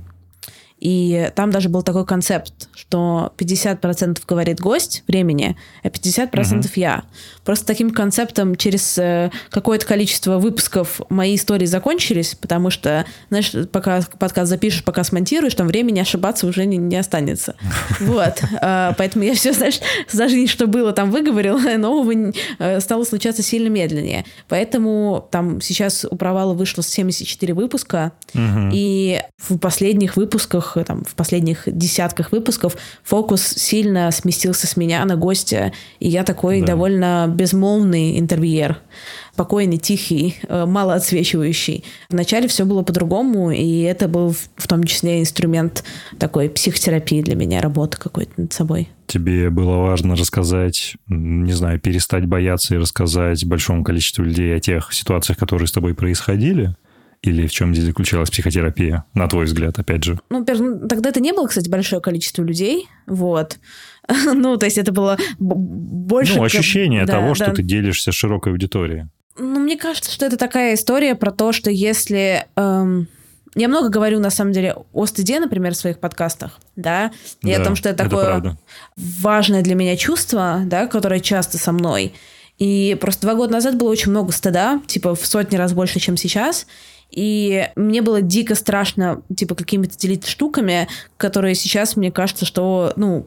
и там даже был такой концепт, что 50% говорит гость времени, а 50% угу. я. Просто таким концептом через э, какое-то количество выпусков мои истории закончились, потому что, знаешь, пока подкаст запишешь, пока смонтируешь, там времени ошибаться уже не, не останется. Вот. А, поэтому я все, знаешь, даже что было там выговорила, нового э, стало случаться сильно медленнее. Поэтому там сейчас у провала вышло 74 выпуска, и в последних выпусках первых, там, в последних десятках выпусков фокус сильно сместился с меня на гостя, и я такой да. довольно безмолвный интервьюер спокойный, тихий, э, мало отсвечивающий. Вначале все было по-другому, и это был в том числе инструмент такой психотерапии для меня, работы какой-то над собой. Тебе было важно рассказать, не знаю, перестать бояться и рассказать большому количеству людей о тех ситуациях, которые с тобой происходили? Или в чем здесь заключалась психотерапия, на твой взгляд, опять же? Ну, тогда это не было, кстати, большое количество людей, вот. ну, то есть это было больше... Ну, ощущение да, того, да. что ты делишься широкой аудиторией. Ну, мне кажется, что это такая история про то, что если... Эм... Я много говорю, на самом деле, о стыде, например, в своих подкастах, да, и да, о том, что это такое это важное для меня чувство, да, которое часто со мной. И просто два года назад было очень много стыда, типа в сотни раз больше, чем сейчас. И мне было дико страшно, типа, какими-то делиться штуками, которые сейчас, мне кажется, что, ну,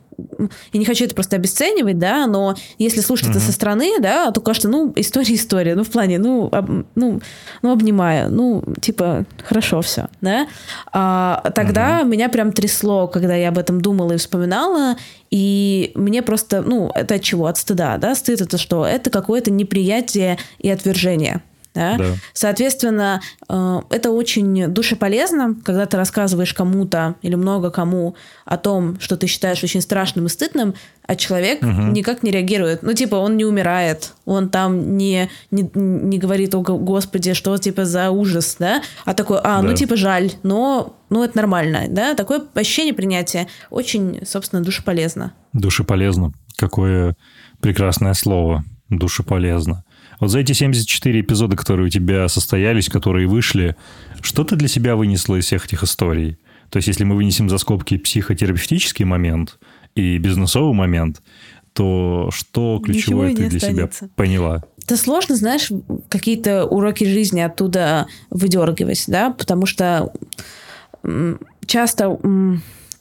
я не хочу это просто обесценивать, да, но если слушать mm-hmm. это со стороны, да, то кажется, ну, история история, ну, в плане, ну, об, ну, ну, обнимаю, ну, типа, хорошо все, да. А, тогда mm-hmm. меня прям трясло, когда я об этом думала и вспоминала, и мне просто, ну, это от чего? От стыда, да? Стыд это что? Это какое-то неприятие и отвержение. Да? Да. Соответственно, э, это очень душеполезно, когда ты рассказываешь кому-то или много кому о том, что ты считаешь очень страшным и стыдным, а человек угу. никак не реагирует. Ну, типа, он не умирает, он там не, не, не говорит, о, господи, что, типа, за ужас, да? А такой, а, ну, да. ну, типа, жаль, но, ну, это нормально, да? Такое ощущение принятия очень, собственно, душеполезно. Душеполезно. Какое прекрасное слово. Душеполезно. Вот за эти 74 эпизода, которые у тебя состоялись, которые вышли, что ты для себя вынесла из всех этих историй? То есть, если мы вынесем за скобки психотерапевтический момент и бизнесовый момент, то что ключевое ты для останется. себя поняла? Это сложно, знаешь, какие-то уроки жизни оттуда выдергивать, да, потому что часто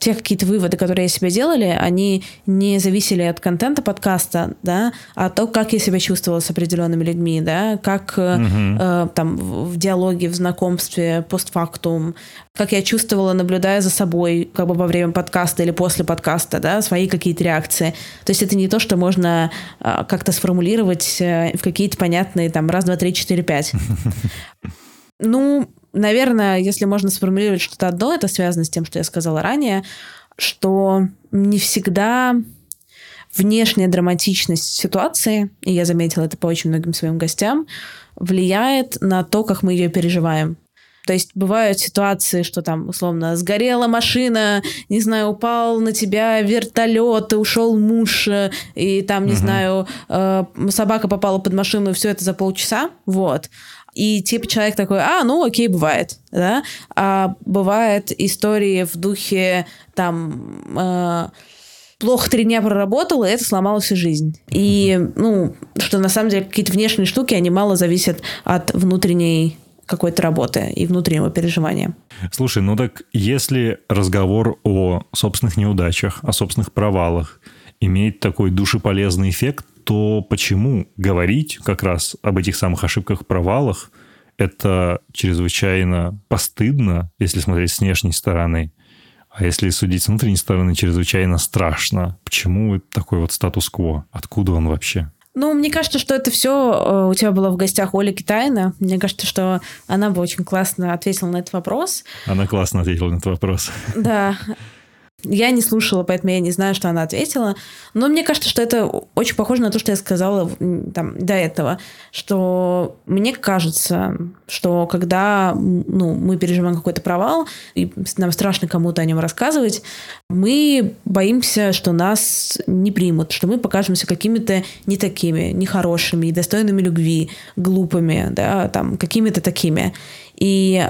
те какие-то выводы, которые я себе делали, они не зависели от контента подкаста, да, а то, как я себя чувствовала с определенными людьми, да, как угу. э, там в диалоге, в знакомстве, постфактум, как я чувствовала, наблюдая за собой, как бы во время подкаста или после подкаста, да, свои какие-то реакции. То есть это не то, что можно э, как-то сформулировать э, в какие-то понятные там раз, два, три, четыре, пять. Ну, наверное, если можно сформулировать что-то одно, это связано с тем, что я сказала ранее, что не всегда внешняя драматичность ситуации, и я заметила это по очень многим своим гостям, влияет на то, как мы ее переживаем. То есть бывают ситуации, что там, условно, сгорела машина, не знаю, упал на тебя вертолет, и ушел муж, и там, не угу. знаю, э, собака попала под машину, и все это за полчаса, вот. И типа человек такой, а, ну окей, бывает, да. А бывает истории в духе там э, плохо три дня проработал, и это сломало всю жизнь. И, ну, что на самом деле какие-то внешние штуки, они мало зависят от внутренней какой-то работы и внутреннего переживания. Слушай, ну так если разговор о собственных неудачах, о собственных провалах имеет такой душеполезный эффект, то почему говорить как раз об этих самых ошибках, провалах, это чрезвычайно постыдно, если смотреть с внешней стороны, а если судить с внутренней стороны, чрезвычайно страшно. Почему такой вот статус-кво? Откуда он вообще? Ну, мне кажется, что это все э, у тебя было в гостях Оля Китайна. Мне кажется, что она бы очень классно ответила на этот вопрос. Она классно ответила на этот вопрос. Да. Я не слушала, поэтому я не знаю, что она ответила. Но мне кажется, что это очень похоже на то, что я сказала там, до этого. Что мне кажется, что когда ну, мы переживаем какой-то провал, и нам страшно кому-то о нем рассказывать, мы боимся, что нас не примут, что мы покажемся какими-то не такими, нехорошими, недостойными любви, глупыми, да, там, какими-то такими. И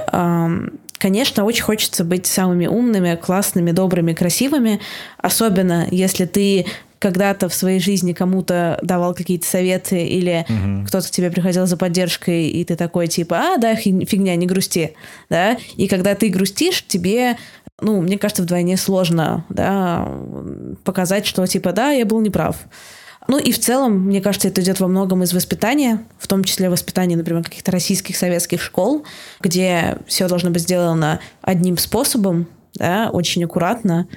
Конечно, очень хочется быть самыми умными, классными, добрыми, красивыми, особенно если ты когда-то в своей жизни кому-то давал какие-то советы или угу. кто-то к тебе приходил за поддержкой, и ты такой типа, а, да, фигня, не грусти, да, и когда ты грустишь, тебе ну, мне кажется, вдвойне сложно, да, показать, что типа, да, я был неправ. Ну и в целом, мне кажется, это идет во многом из воспитания, в том числе воспитания, например, каких-то российских советских школ, где все должно быть сделано одним способом, да, очень аккуратно,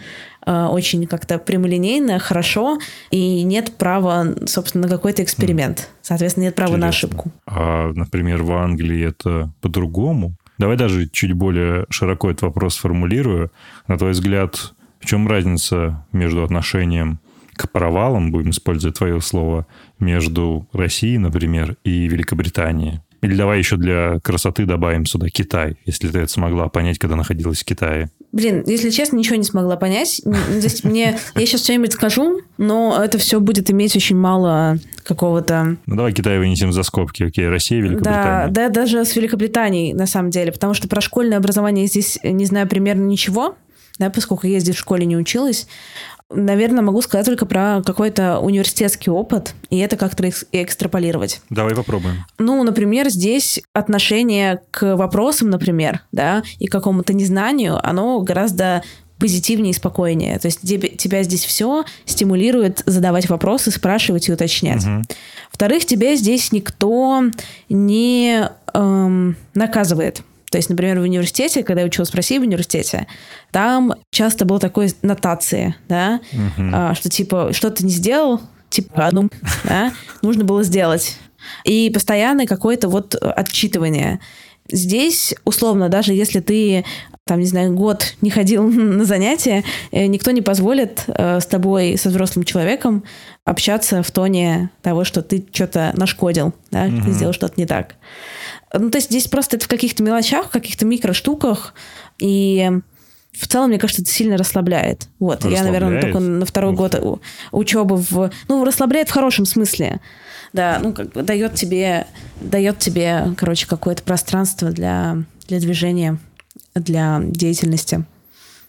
э, очень как-то прямолинейно, хорошо, и нет права, собственно, на какой-то эксперимент. Соответственно, нет права Интересно. на ошибку. А, например, в Англии это по-другому? Давай даже чуть более широко этот вопрос сформулирую. На твой взгляд, в чем разница между отношением к провалам, будем использовать твое слово, между Россией, например, и Великобританией? Или давай еще для красоты добавим сюда Китай, если ты это смогла понять, когда находилась в Китае. Блин, если честно, ничего не смогла понять. Здесь мне, я сейчас что-нибудь скажу, но это все будет иметь очень мало какого-то... Ну давай Китай вынесем за скобки, окей, Россия, Великобритания. Да, да, даже с Великобританией, на самом деле, потому что про школьное образование здесь не знаю примерно ничего, да, поскольку я здесь в школе не училась. Наверное, могу сказать только про какой-то университетский опыт, и это как-то экстраполировать. Давай попробуем. Ну, например, здесь отношение к вопросам, например, да, и к какому-то незнанию, оно гораздо позитивнее и спокойнее. То есть тебе, тебя здесь все стимулирует задавать вопросы, спрашивать и уточнять. Угу. Во-вторых, тебя здесь никто не эм, наказывает. То есть, например, в университете, когда я училась в России в университете, там часто было такое нотации, да, угу. а, что типа что-то не сделал, типа, ну, да, нужно было сделать. И постоянное какое-то вот отчитывание. Здесь, условно, даже если ты там, не знаю, год не ходил на занятия, э, никто не позволит э, с тобой, со взрослым человеком, общаться в тоне того, что ты что-то нашкодил, да, угу. ты сделал что-то не так. Ну, то есть здесь просто это в каких-то мелочах, в каких-то микроштуках. И в целом, мне кажется, это сильно расслабляет. Вот, я, наверное, только на второй Ух год учебы в... Ну, расслабляет в хорошем смысле. Да, ну, как бы дает тебе, дает тебе, короче, какое-то пространство для, для движения, для деятельности,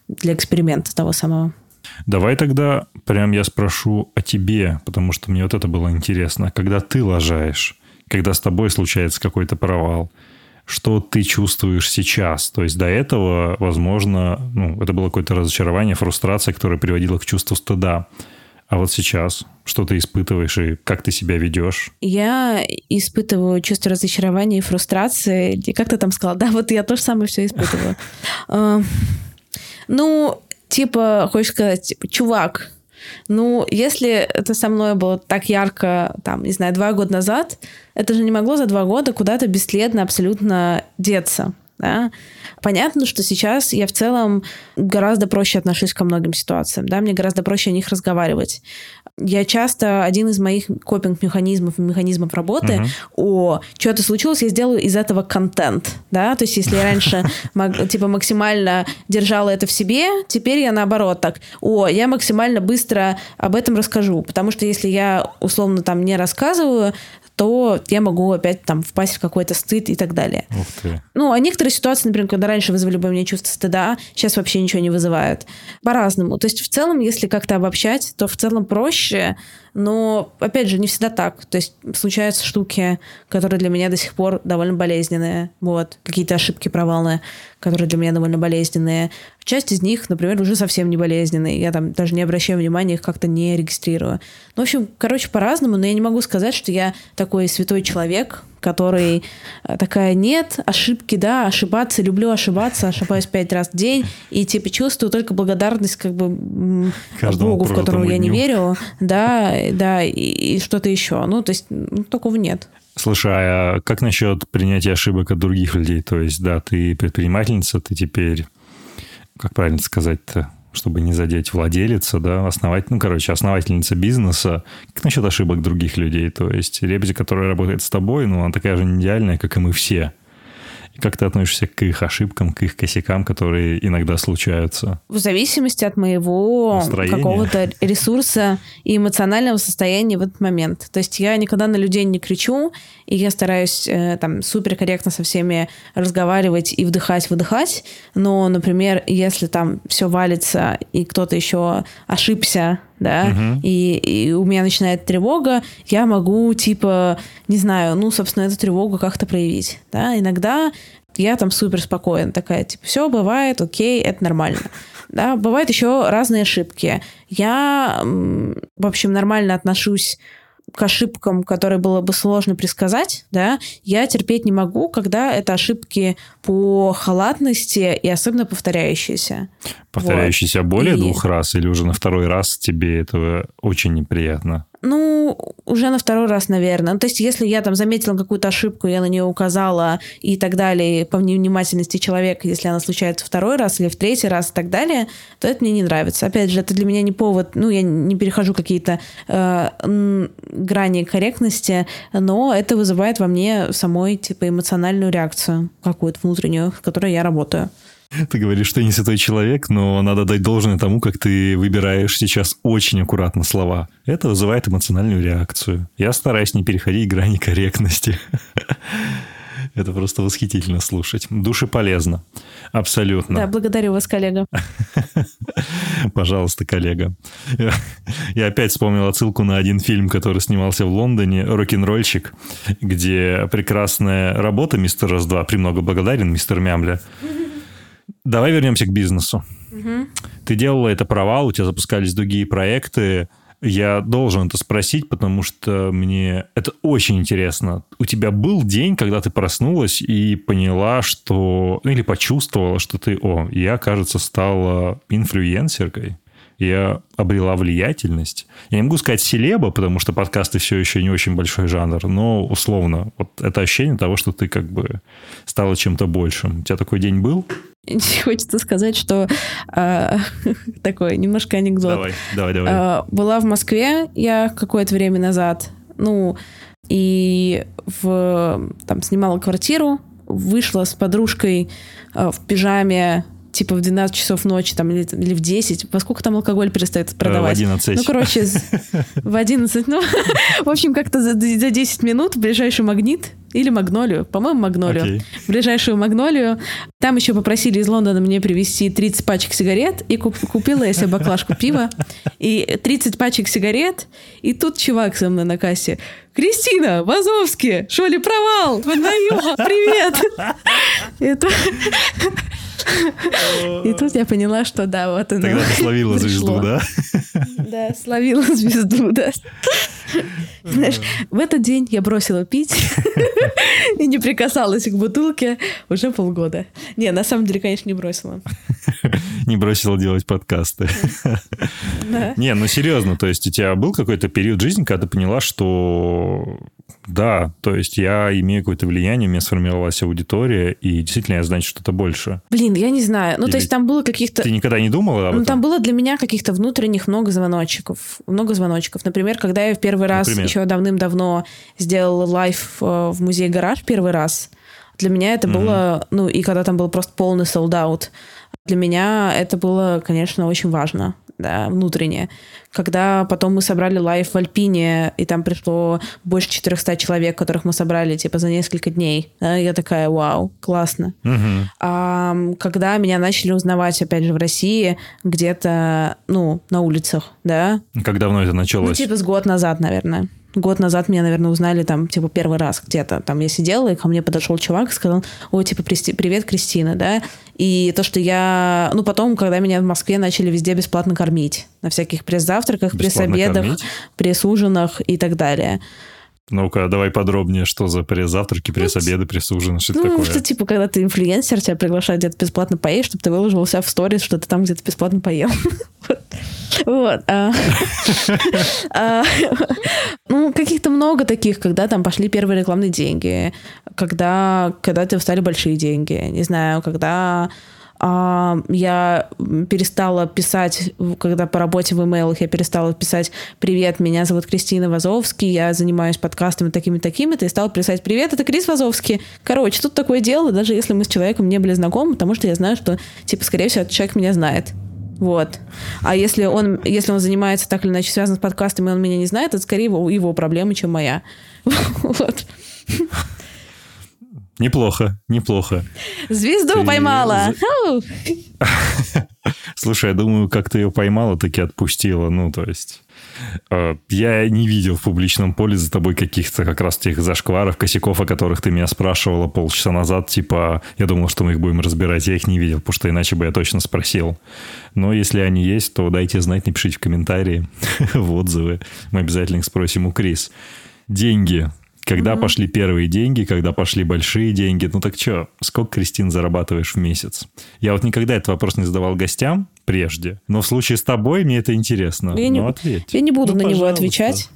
для эксперимента того самого. Давай тогда прям я спрошу о тебе, потому что мне вот это было интересно. Когда ты лажаешь, когда с тобой случается какой-то провал, что ты чувствуешь сейчас. То есть до этого, возможно, ну, это было какое-то разочарование, фрустрация, которая приводила к чувству стыда. А вот сейчас что ты испытываешь и как ты себя ведешь? Я испытываю чувство разочарования и фрустрации. И как ты там сказала? Да, вот я тоже самое все испытываю. А, ну, типа, хочешь сказать, типа, чувак, ну, если это со мной было так ярко, там, не знаю, два года назад, это же не могло за два года куда-то бесследно абсолютно деться. Да? Понятно, что сейчас я в целом гораздо проще отношусь ко многим ситуациям, да, мне гораздо проще о них разговаривать. Я часто один из моих копинг-механизмов механизмов работы, uh-huh. о, что-то случилось, я сделаю из этого контент, да, то есть если я раньше типа максимально держала это в себе, теперь я наоборот так, о, я максимально быстро об этом расскажу, потому что если я условно там не рассказываю, то я могу опять там впасть в какой-то стыд и так далее. Ну, а некоторые ситуации, например, когда раньше вызвали бы мне чувство стыда, сейчас вообще ничего не вызывают. По-разному. То есть в целом, если как-то обобщать, то в целом проще но, опять же, не всегда так. То есть случаются штуки, которые для меня до сих пор довольно болезненные. Вот. Какие-то ошибки, провалы, которые для меня довольно болезненные. Часть из них, например, уже совсем не болезненные. Я там даже не обращаю внимания, их как-то не регистрирую. Ну, в общем, короче, по-разному, но я не могу сказать, что я такой святой человек, который э, такая, нет, ошибки, да, ошибаться, люблю ошибаться, ошибаюсь пять раз в день, и типа чувствую только благодарность как бы Каждому Богу, в которого я не верю, да, да, и, и что-то еще. Ну, то есть ну, такого нет. Слушай, а как насчет принятия ошибок от других людей? То есть, да, ты предпринимательница, ты теперь, как правильно сказать-то, чтобы не задеть владелица, да, основать, ну, короче, основательница бизнеса. Как насчет ошибок других людей? То есть ребзи, которая работает с тобой, ну, она такая же не идеальная, как и мы все. И как ты относишься к их ошибкам, к их косякам, которые иногда случаются? В зависимости от моего какого-то ресурса и эмоционального состояния в этот момент. То есть я никогда на людей не кричу, и я стараюсь э, там суперкорректно со всеми разговаривать и вдыхать, выдыхать. Но, например, если там все валится, и кто-то еще ошибся, да, угу. и, и у меня начинает тревога, я могу, типа, не знаю, ну, собственно, эту тревогу как-то проявить, да, иногда я там супер спокоен, такая, типа, все бывает, окей, это нормально. Да, бывают еще разные ошибки. Я, в общем, нормально отношусь к ошибкам, которые было бы сложно предсказать, да, я терпеть не могу, когда это ошибки по халатности и особенно повторяющиеся. Повторяющиеся вот. более и... двух раз или уже на второй раз тебе этого очень неприятно? Ну, уже на второй раз, наверное. Ну, то есть, если я там заметила какую-то ошибку, я на нее указала и так далее, по невнимательности человека, если она случается второй раз или в третий раз и так далее, то это мне не нравится. Опять же, это для меня не повод, ну, я не перехожу какие-то э, грани корректности, но это вызывает во мне самой, типа, эмоциональную реакцию какую-то внутреннюю, с которой я работаю. Ты говоришь, что я не святой человек, но надо дать должное тому, как ты выбираешь сейчас очень аккуратно слова. Это вызывает эмоциональную реакцию. Я стараюсь не переходить грани корректности. Это просто восхитительно слушать. Души полезно. Абсолютно. Да, благодарю вас, коллега. Пожалуйста, коллега. Я опять вспомнил отсылку на один фильм, который снимался в Лондоне, «Рок-н-ролльщик», где прекрасная работа мистер Раз-2, премного благодарен, мистер Мямля, Давай вернемся к бизнесу. Угу. Ты делала это провал, у тебя запускались другие проекты. Я должен это спросить, потому что мне это очень интересно. У тебя был день, когда ты проснулась и поняла, что... Ну, или почувствовала, что ты, о, я, кажется, стала инфлюенсеркой я обрела влиятельность. Я не могу сказать селеба, потому что подкасты все еще не очень большой жанр, но условно, вот это ощущение того, что ты как бы стала чем-то большим. У тебя такой день был? Хочется сказать, что э, такой немножко анекдот. Давай, давай, давай. Э, была в Москве я какое-то время назад, ну, и в, там снимала квартиру, вышла с подружкой э, в пижаме типа в 12 часов ночи там, или, или в 10. Во сколько там алкоголь перестает продавать? В 11. Ну, короче, в 11. Ну, в общем, как-то за, за 10 минут в ближайший магнит или Магнолию, по-моему, Магнолию. В ближайшую Магнолию. Там еще попросили из Лондона мне привезти 30 пачек сигарет, и куп- купила я себе баклажку пива, и 30 пачек сигарет, и тут чувак со мной на кассе. Кристина, Вазовски, шоли провал, Поднаю, привет. Это... И тут я поняла, что да, вот она. Тогда ты словила звезду, да? Да, словила звезду, да. Знаешь, в этот день я бросила пить и не прикасалась к бутылке уже полгода. Не, на самом деле, конечно, не бросила. Не бросила делать подкасты. Не, ну серьезно, то есть у тебя был какой-то период жизни, когда ты поняла, что да, то есть я имею какое-то влияние, у меня сформировалась аудитория, и действительно я знаю что-то больше. Блин, я не знаю. Ну, Или то есть там было каких-то... Ты никогда не думала об Ну, этом? там было для меня каких-то внутренних много звоночков. Много звоночков. Например, когда я в первый раз, Например? еще давным-давно, сделала live э, в музее «Гараж» первый раз, для меня это было... Ну, и когда там был просто полный sold out, для меня это было, конечно, очень важно, да, внутренне. Когда потом мы собрали live в Альпине, и там пришло больше 400 человек, которых мы собрали, типа, за несколько дней, да, я такая, вау, классно. Мгм. А, когда меня начали узнавать, опять же, в России, где-то, ну, на улицах, да? Как давно это Ну, началось? типа с год назад, наверное. Год назад меня, наверное, узнали там, типа, первый раз где-то. Там я сидела, и ко мне подошел чувак и сказал, ой, типа, «Присти- привет, Кристина, да? И то, что я... Ну, потом, когда меня в Москве начали везде бесплатно кормить. На всяких пресс-завтраках, пресс-обедах, пресс-ужинах и так далее. Ну-ка, давай подробнее, что за пресс-завтраки, пресс-обеды, пресс-ужины, что Ну, такое? что, типа, когда ты инфлюенсер, тебя приглашают где-то бесплатно поесть, чтобы ты выложил себя в сторис, что ты там где-то бесплатно поел. Вот. а. А, Ну, каких-то много таких, когда там пошли первые рекламные деньги, когда, когда ты встали большие деньги, не знаю, когда я перестала писать, когда по работе в имейлах я перестала писать «Привет, меня зовут Кристина Вазовский, я занимаюсь подкастами такими-такими-то», и стала писать «Привет, это Крис Вазовский». Короче, тут такое дело, даже если мы с человеком не были знакомы, потому что я знаю, что, типа, скорее всего, этот человек меня знает. Вот. А если он, если он занимается так или иначе связан с подкастами, и он меня не знает, это скорее его, его проблема, чем моя. Вот. Неплохо, неплохо. Звезду Ты поймала! Слушай, я думаю, как ты ее поймала, таки отпустила. Ну, то есть... э, Я не видел в публичном поле за тобой каких-то как раз тех зашкваров, косяков, о которых ты меня спрашивала полчаса назад. Типа, я думал, что мы их будем разбирать. Я их не видел, потому что иначе бы я точно спросил. Но если они есть, то дайте знать, напишите в комментарии, в отзывы. Мы обязательно их спросим у Крис. Деньги. Когда пошли первые деньги, когда пошли большие деньги? Ну так что, сколько, Кристин, зарабатываешь в месяц? Я вот никогда этот вопрос не задавал гостям прежде, но в случае с тобой мне это интересно. Я не- ну, ответь. Я не буду Ну, на него пожалуйста. отвечать.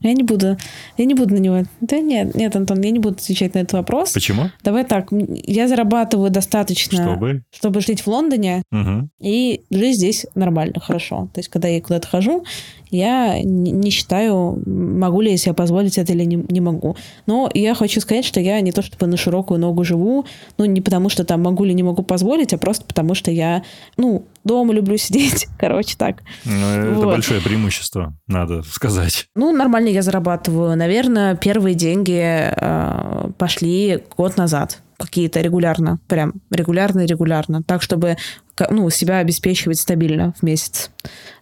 Я не буду. Я не буду на него. Да нет, нет, Антон, я не буду отвечать на этот вопрос. Почему? Давай так. Я зарабатываю достаточно, Чтобы? чтобы жить в Лондоне Мгм. и жить здесь нормально, хорошо. То есть, когда я куда-то хожу, я не считаю, могу ли я себе позволить это или не, не могу. Но я хочу сказать, что я не то чтобы на широкую ногу живу, ну, не потому что там могу или не могу позволить, а просто потому что я, ну, дома люблю сидеть. Короче, так. Ну, это Вот. большое преимущество, надо сказать. Ну, нормально я зарабатываю. Наверное, первые деньги э, пошли год назад. Какие-то регулярно. Прям регулярно-регулярно. Так, чтобы ну, себя обеспечивать стабильно в месяц.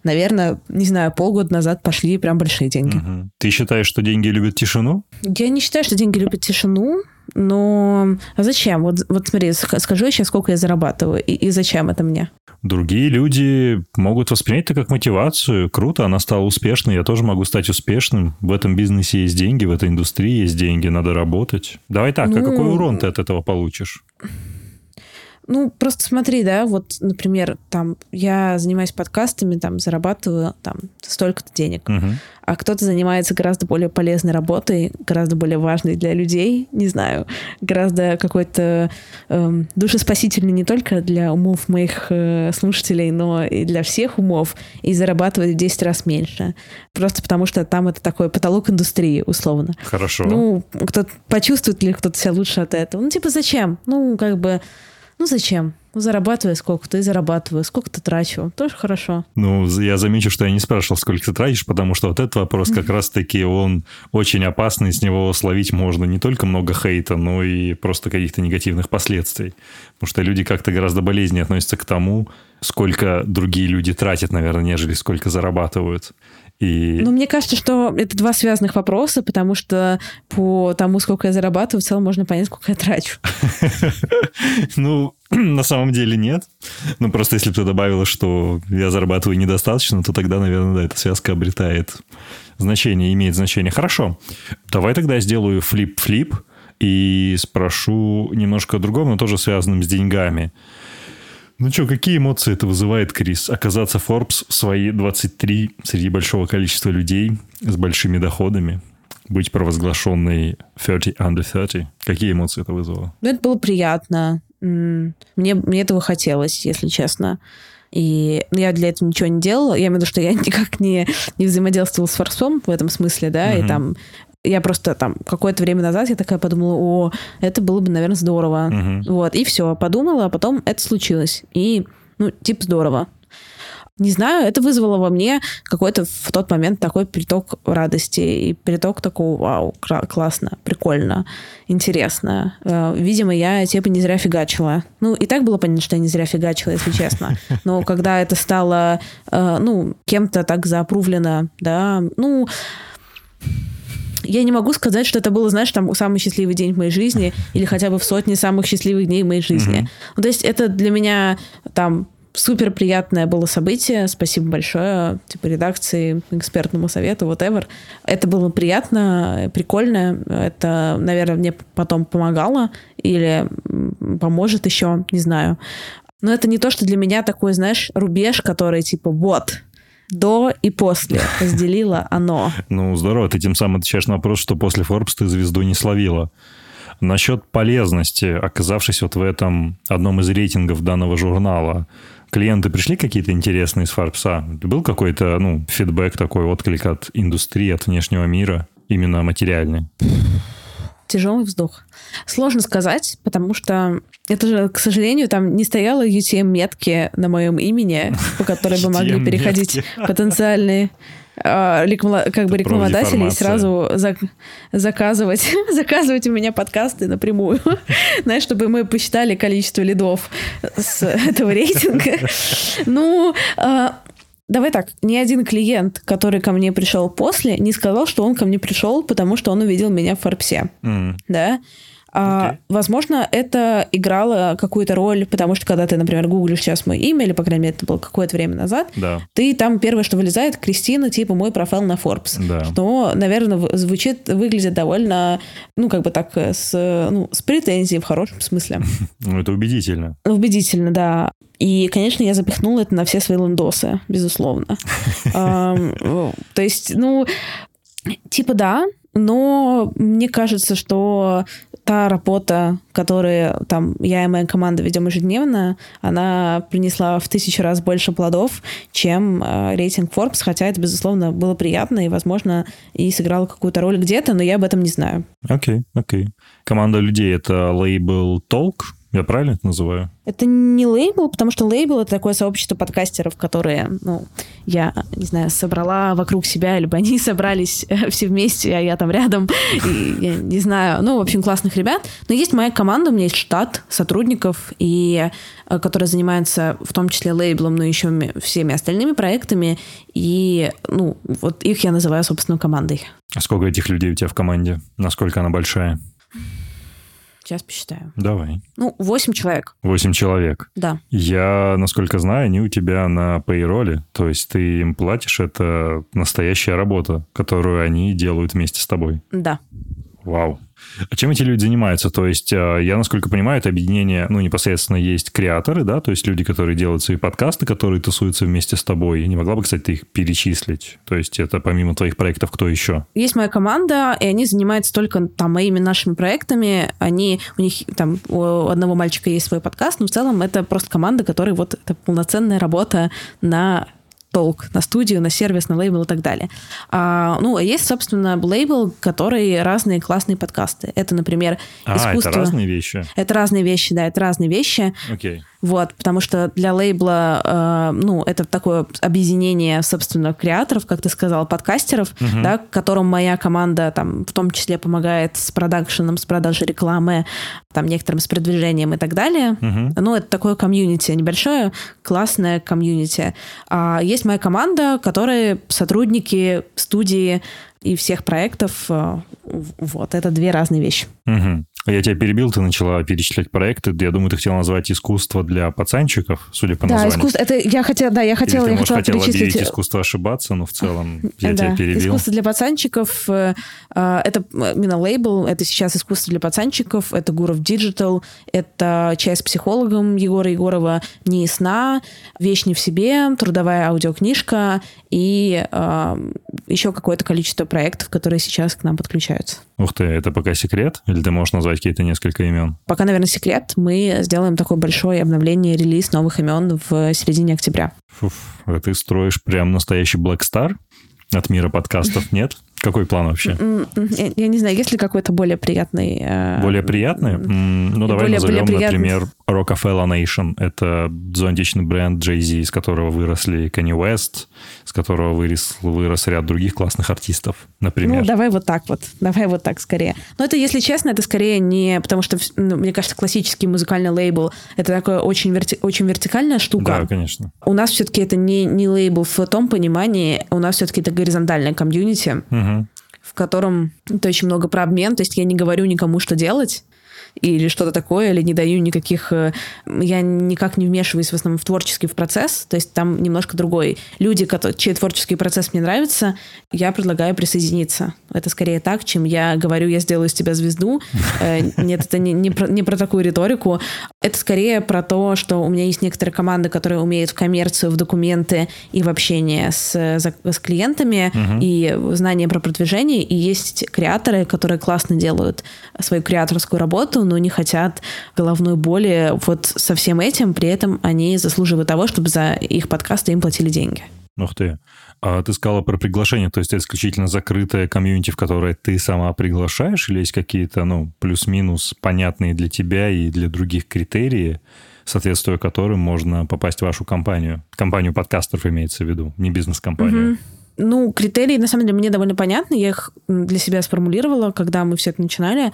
Наверное, не знаю, полгода назад пошли прям большие деньги. Мгм. Ты считаешь, что деньги любят тишину? Я не считаю, что деньги любят тишину, но а зачем? Вот, вот смотри, ск- скажу я сейчас, сколько я зарабатываю, и, и зачем это мне? Другие люди могут воспринять это как мотивацию. Круто, она стала успешной, я тоже могу стать успешным. В этом бизнесе есть деньги, в этой индустрии есть деньги, надо работать. Давай так, а Ну- какой урон ты от этого получишь? Ну, просто смотри, да, вот, например, там, я занимаюсь подкастами, там, зарабатываю там столько-то денег. Мгм. а кто-то занимается гораздо более полезной работой, гораздо более важной для людей, не знаю, гораздо какой-то эм, душеспасительный не только для умов моих э, слушателей, но и для всех умов, и зарабатывает в 10 раз меньше. Просто потому что там это такой потолок индустрии, условно. Хорошо. Ну, кто почувствует ли кто-то себя лучше от этого? Ну, типа, зачем? Ну, как бы, ну, зачем? Зарабатываю сколько-то и зарабатываю, сколько-то трачу. Тоже хорошо. Ну, я замечу, что я не спрашивал, сколько ты тратишь, потому что вот этот вопрос как раз-таки он очень опасный, с него словить можно не только много хейта, но и просто каких-то негативных последствий. Потому что люди как-то гораздо болезнее относятся к тому, сколько другие люди тратят, наверное, нежели сколько зарабатывают. И... Ну, мне кажется, что это два связанных вопроса, потому что по тому, сколько я зарабатываю, в целом можно понять, сколько я трачу. Ну, на самом деле нет. Ну, просто если бы ты добавила, что я зарабатываю недостаточно, то тогда, наверное, да, эта связка обретает значение, имеет значение. Хорошо. Давай тогда я сделаю флип-флип и спрошу немножко о другом, но тоже связанном с деньгами. Ну что, какие эмоции это вызывает, Крис? Оказаться Forbes в свои 23 среди большого количества людей с большими доходами? Быть провозглашенной 30 under 30? Какие эмоции это вызвало? Ну, это было приятно. Мне, мне этого хотелось, если честно. И я для этого ничего не делала. Я имею в виду, что я никак не, не взаимодействовала с Форсом в этом смысле, да, uh-huh. и там я просто там какое-то время назад я такая подумала, о, это было бы, наверное, здорово. Угу. Вот, и все, подумала, а потом это случилось. И, ну, типа, здорово. Не знаю, это вызвало во мне какой-то в тот момент такой приток радости и приток такого, вау, классно, прикольно, интересно. Э, видимо, я типа не зря фигачила. Ну, и так было понятно, что я не зря фигачила, если честно. Но когда это стало, э, ну, кем-то так заопрувлено, да, ну, я не могу сказать, что это было, знаешь, там самый счастливый день в моей жизни или хотя бы в сотне самых счастливых дней в моей жизни. Mm-hmm. Ну, то есть это для меня там супер приятное было событие. Спасибо большое, типа, редакции, экспертному совету, whatever. Это было приятно, прикольно. Это, наверное, мне потом помогало или поможет еще, не знаю. Но это не то, что для меня такой, знаешь, рубеж, который типа вот, до и после разделила оно. Ну, здорово. Ты тем самым отвечаешь на вопрос, что после Forbes ты звезду не словила. Насчет полезности, оказавшись вот в этом одном из рейтингов данного журнала, клиенты пришли какие-то интересные из Фарбса? Был какой-то, ну, фидбэк такой, отклик от индустрии, от внешнего мира, именно материальный? Тяжелый вздох. Сложно сказать, потому что это же, к сожалению, там не стояло UTM-метки на моем имени, по которой бы могли переходить потенциальные а, как бы рекламодатели и сразу заказывать, заказывать у меня подкасты напрямую. Знаешь, чтобы мы посчитали количество лидов с этого рейтинга. Ну, а, Давай так, ни один клиент, который ко мне пришел после, не сказал, что он ко мне пришел, потому что он увидел меня в Форбсе. Mm. Да? А, okay. Возможно, это играло какую-то роль, потому что когда ты, например, гуглишь сейчас мое имя, или, по крайней мере, это было какое-то время назад, да. ты там первое, что вылезает, Кристина, типа мой профайл на Forbes. Да. Что, наверное, звучит, выглядит довольно, ну, как бы так, с, ну, с претензией в хорошем смысле. Ну, это убедительно. Убедительно, да. И, конечно, я запихнула это на все свои лендосы, безусловно. То есть, ну, типа да, но мне кажется, что та работа, которую там я и моя команда ведем ежедневно, она принесла в тысячу раз больше плодов, чем э, рейтинг Forbes, хотя это, безусловно, было приятно и, возможно, и сыграло какую-то роль где-то, но я об этом не знаю. Окей, okay, окей. Okay. Команда людей — это лейбл Talk, я правильно это называю? Это не лейбл, потому что лейбл — это такое сообщество подкастеров, которые, ну, я, не знаю, собрала вокруг себя, либо они собрались э, все вместе, а я там рядом, и, я не знаю, ну, в общем, классных ребят. Но есть моя команда, у меня есть штат сотрудников, и, э, которые занимаются в том числе лейблом, но еще всеми остальными проектами, и, ну, вот их я называю, собственно, командой. А сколько этих людей у тебя в команде? Насколько она большая? Сейчас посчитаю. Давай. Ну, 8 человек. 8 человек. Да. Я, насколько знаю, они у тебя на пейроле. То есть ты им платишь, это настоящая работа, которую они делают вместе с тобой. Да. Вау. А чем эти люди занимаются? То есть, а, я, насколько понимаю, это объединение, ну, непосредственно есть креаторы, да, то есть люди, которые делают свои подкасты, которые тусуются вместе с тобой. Я не могла бы, кстати, их перечислить? То есть, это помимо твоих проектов, кто еще? Есть моя команда, и они занимаются только там моими нашими проектами. Они, у них там у одного мальчика есть свой подкаст, но в целом это просто команда, которая вот это полноценная работа на толк на студию, на сервис, на лейбл и так далее. А, ну, а есть, собственно, лейбл, который разные классные подкасты. Это, например, а, искусство... это разные вещи? Это разные вещи, да, это разные вещи. Окей. Okay. Вот, потому что для лейбла, э, ну, это такое объединение, собственно, креаторов, как ты сказал, подкастеров, угу. да, которым моя команда там в том числе помогает с продакшеном, с продажей рекламы, там некоторым с продвижением и так далее. Угу. Ну, это такое комьюнити небольшое, классное комьюнити. А есть моя команда, которые сотрудники студии и всех проектов. Э, вот, это две разные вещи. Угу. Я тебя перебил, ты начала перечислять проекты. Я думаю, ты хотела назвать искусство для пацанчиков, судя по да, названию. Да, искусство. Это я хотела, да, я хотела, Или ты, я может, хотела, хотела перечислить... искусство ошибаться, но в целом я да. тебя перебил. Искусство для пацанчиков. Э, э, это именно лейбл. Это сейчас искусство для пацанчиков. Это Гуров Digital. Это часть с психологом Егора Егорова «Не сна», «Вещь не в себе», трудовая аудиокнижка и э, еще какое-то количество проектов, которые сейчас к нам подключаются. Ух ты, это пока секрет? Или ты можешь назвать какие-то несколько имен? Пока, наверное, секрет. Мы сделаем такое большое обновление, релиз новых имен в середине октября. Фуф, а ты строишь прям настоящий Black Star от мира подкастов, нет? Какой план вообще? Я, я не знаю, есть ли какой-то более приятный... Э, более приятный? Ну, давай более, назовем, более например, Rockefeller Nation. Это зонтичный бренд Jay-Z, из которого выросли Kanye West, с которого вырос, вырос ряд других классных артистов, например. Ну, давай вот так вот. Давай вот так скорее. Но это, если честно, это скорее не... Потому что, ну, мне кажется, классический музыкальный лейбл — это такая очень, верти... очень вертикальная штука. Да, конечно. У нас все-таки это не, не лейбл в том понимании, у нас все-таки это горизонтальная комьюнити. Угу в котором очень много про обмен. То есть я не говорю никому, что делать или что-то такое, или не даю никаких... Э, я никак не вмешиваюсь в основном в творческий процесс, то есть там немножко другой. Люди, которые, чей творческий процесс мне нравится, я предлагаю присоединиться. Это скорее так, чем я говорю, я сделаю из тебя звезду. Э, нет, это не, не, про, не про такую риторику. Это скорее про то, что у меня есть некоторые команды, которые умеют в коммерцию, в документы и в общение с, с клиентами, угу. и знания про продвижение, и есть креаторы, которые классно делают свою креаторскую работу, но не хотят головной боли вот со всем этим, при этом они заслуживают того, чтобы за их подкасты им платили деньги. Ух ты. А ты сказала про приглашение, то есть это исключительно закрытая комьюнити, в которое ты сама приглашаешь, или есть какие-то, ну, плюс-минус понятные для тебя и для других критерии, соответствуя которым можно попасть в вашу компанию? Компанию подкастеров имеется в виду, не бизнес-компанию. Угу. Ну, критерии, на самом деле, мне довольно понятны. Я их для себя сформулировала, когда мы все это начинали.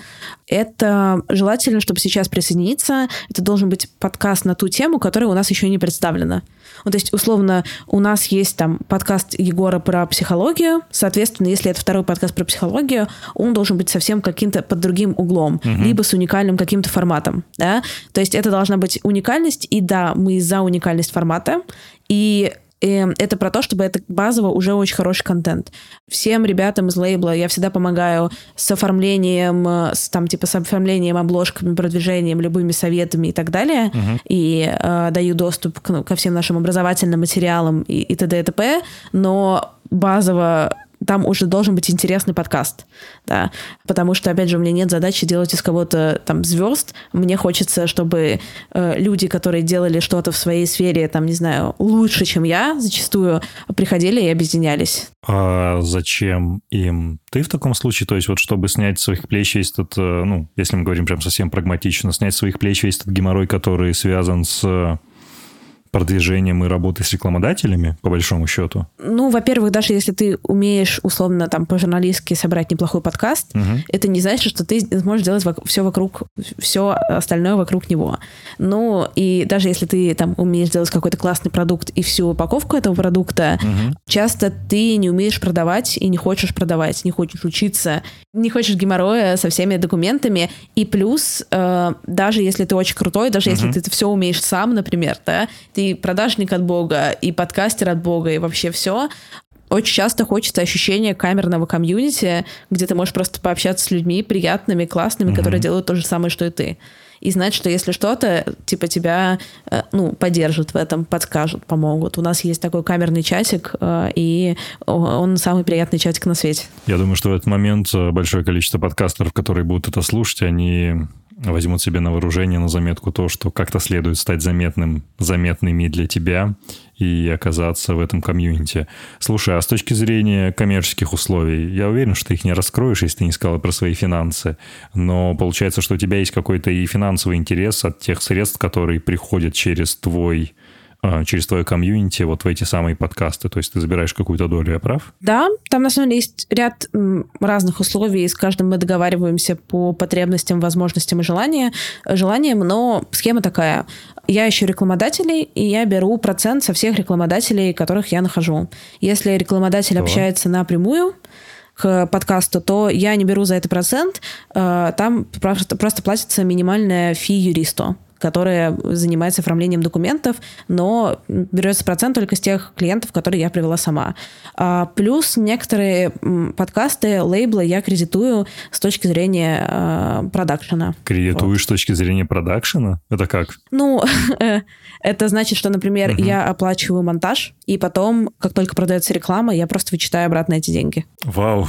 Это желательно, чтобы сейчас присоединиться. Это должен быть подкаст на ту тему, которая у нас еще не представлена. Ну, то есть, условно, у нас есть там подкаст Егора про психологию. Соответственно, если это второй подкаст про психологию, он должен быть совсем каким-то под другим углом, угу. либо с уникальным каким-то форматом. Да? То есть это должна быть уникальность, и да, мы за уникальность формата. И и это про то, чтобы это базово уже очень хороший контент. Всем ребятам из лейбла я всегда помогаю с оформлением, с, там, типа, с оформлением, обложками, продвижением, любыми советами и так далее. Uh-huh. И э, даю доступ к, ко всем нашим образовательным материалам и, и т.д. и т.п. Но базово там уже должен быть интересный подкаст, да, потому что, опять же, у меня нет задачи делать из кого-то там звезд, мне хочется, чтобы э, люди, которые делали что-то в своей сфере, там, не знаю, лучше, чем я, зачастую приходили и объединялись. А зачем им ты в таком случае? То есть вот чтобы снять своих плеч весь этот, э, ну, если мы говорим прям совсем прагматично, снять своих плеч весь этот геморрой, который связан с продвижением и работой с рекламодателями, по большому счету? Ну, во-первых, даже если ты умеешь, условно, там, по-журналистски собрать неплохой подкаст, угу. это не значит, что ты сможешь делать все вокруг, все остальное вокруг него. Ну, и даже если ты там умеешь делать какой-то классный продукт и всю упаковку этого продукта, угу. часто ты не умеешь продавать и не хочешь продавать, не хочешь учиться, не хочешь геморроя со всеми документами. И плюс, э, даже если ты очень крутой, даже угу. если ты это все умеешь сам, например, да, ты ты продажник от Бога, и подкастер от Бога, и вообще все, очень часто хочется ощущения камерного комьюнити, где ты можешь просто пообщаться с людьми приятными, классными, mm-hmm. которые делают то же самое, что и ты. И знать, что если что-то, типа тебя, э, ну, поддержат в этом, подскажут, помогут. У нас есть такой камерный чатик, э, и он самый приятный чатик на свете. Я думаю, что в этот момент большое количество подкастеров, которые будут это слушать, они возьмут себе на вооружение, на заметку то, что как-то следует стать заметным, заметными для тебя и оказаться в этом комьюнити. Слушай, а с точки зрения коммерческих условий, я уверен, что ты их не раскроешь, если ты не сказал про свои финансы, но получается, что у тебя есть какой-то и финансовый интерес от тех средств, которые приходят через твой через твое комьюнити вот в эти самые подкасты? То есть ты забираешь какую-то долю, я прав? Да, там на самом деле есть ряд разных условий, и с каждым мы договариваемся по потребностям, возможностям и желания, желаниям, но схема такая. Я ищу рекламодателей, и я беру процент со всех рекламодателей, которых я нахожу. Если рекламодатель Что? общается напрямую, к подкасту, то я не беру за это процент, э, там просто, просто платится минимальная фи юристу которая занимается оформлением документов, но берется процент только с тех клиентов, которые я привела сама. А, плюс некоторые подкасты, лейблы я кредитую с точки зрения а, продакшена. Кредитуешь вот. с точки зрения продакшена? Это как? Ну, это значит, что, например, угу. я оплачиваю монтаж, и потом, как только продается реклама, я просто вычитаю обратно эти деньги. Вау.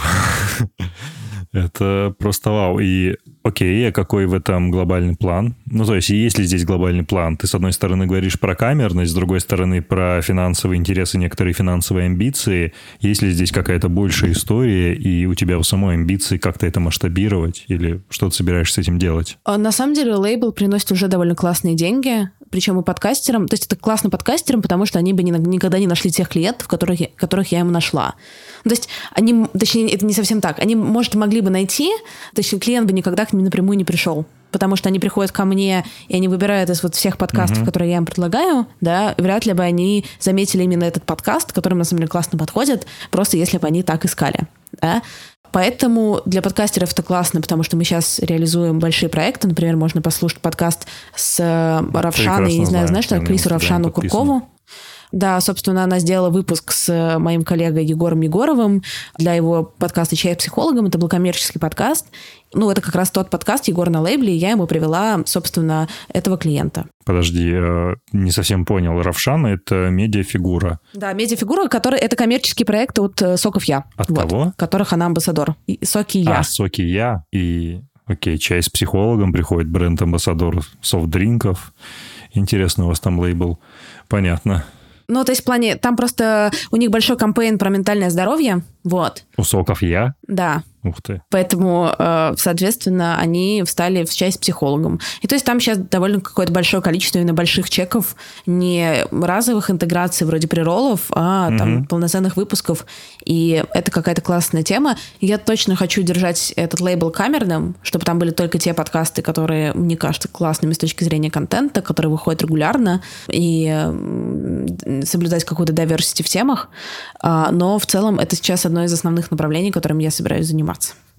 Это просто вау. И окей, а какой в этом глобальный план? Ну, то есть, есть ли здесь глобальный план? Ты, с одной стороны, говоришь про камерность, с другой стороны, про финансовые интересы, некоторые финансовые амбиции. Есть ли здесь какая-то большая история, и у тебя у самой амбиции как-то это масштабировать? Или что ты собираешься с этим делать? А, на самом деле, лейбл приносит уже довольно классные деньги причем и подкастерам. То есть это классно подкастерам, потому что они бы никогда не нашли тех клиентов, которых, которых я им нашла. То есть они, точнее, это не совсем так. Они, может, могли бы найти, точнее, клиент бы никогда к ним напрямую не пришел потому что они приходят ко мне, и они выбирают из вот всех подкастов, uh-huh. которые я им предлагаю, да, вряд ли бы они заметили именно этот подкаст, который на самом деле классно подходит, просто если бы они так искали, да. Поэтому для подкастеров это классно, потому что мы сейчас реализуем большие проекты. Например, можно послушать подкаст с Равшаной, не знаю, знаешь, что Крису Равшану Куркову. Да, собственно, она сделала выпуск с э, моим коллегой Егором Егоровым для его подкаста «Чай психологом». Это был коммерческий подкаст. Ну, это как раз тот подкаст Егор на лейбле, и я ему привела, собственно, этого клиента. Подожди, я не совсем понял. Равшан — это медиафигура. Да, медиафигура, которая... Это коммерческий проект от э, Соков Я. От вот, кого? Которых она амбассадор. Соки Я. А, Соки Я. И, окей, чай с психологом приходит, бренд-амбассадор софт-дринков. Интересно, у вас там лейбл. Понятно. Ну, то есть в плане, там просто у них большой кампейн про ментальное здоровье, вот. У соков я? Да. Ух ты. Поэтому, э, соответственно, они встали в часть психологом. И то есть там сейчас довольно какое-то большое количество именно больших чеков, не разовых интеграций вроде приролов, а угу. там полноценных выпусков. И это какая-то классная тема. Я точно хочу держать этот лейбл камерным, чтобы там были только те подкасты, которые, мне кажется, классными с точки зрения контента, которые выходят регулярно, и соблюдать какую-то diversity в темах. А, но в целом это сейчас одно из основных направлений, которым я собираюсь заниматься.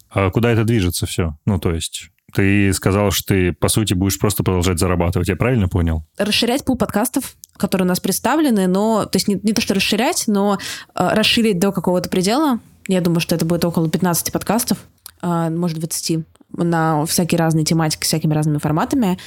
А куда это движется все? Ну, то есть ты сказал, что ты, по сути, будешь просто продолжать зарабатывать. Я правильно понял? Расширять пул подкастов, которые у нас представлены, но... То есть не, не то, что расширять, но э, расширить до какого-то предела. Я думаю, что это будет около 15 подкастов, э, может, 20 на всякие разные тематики, всякими разными форматами,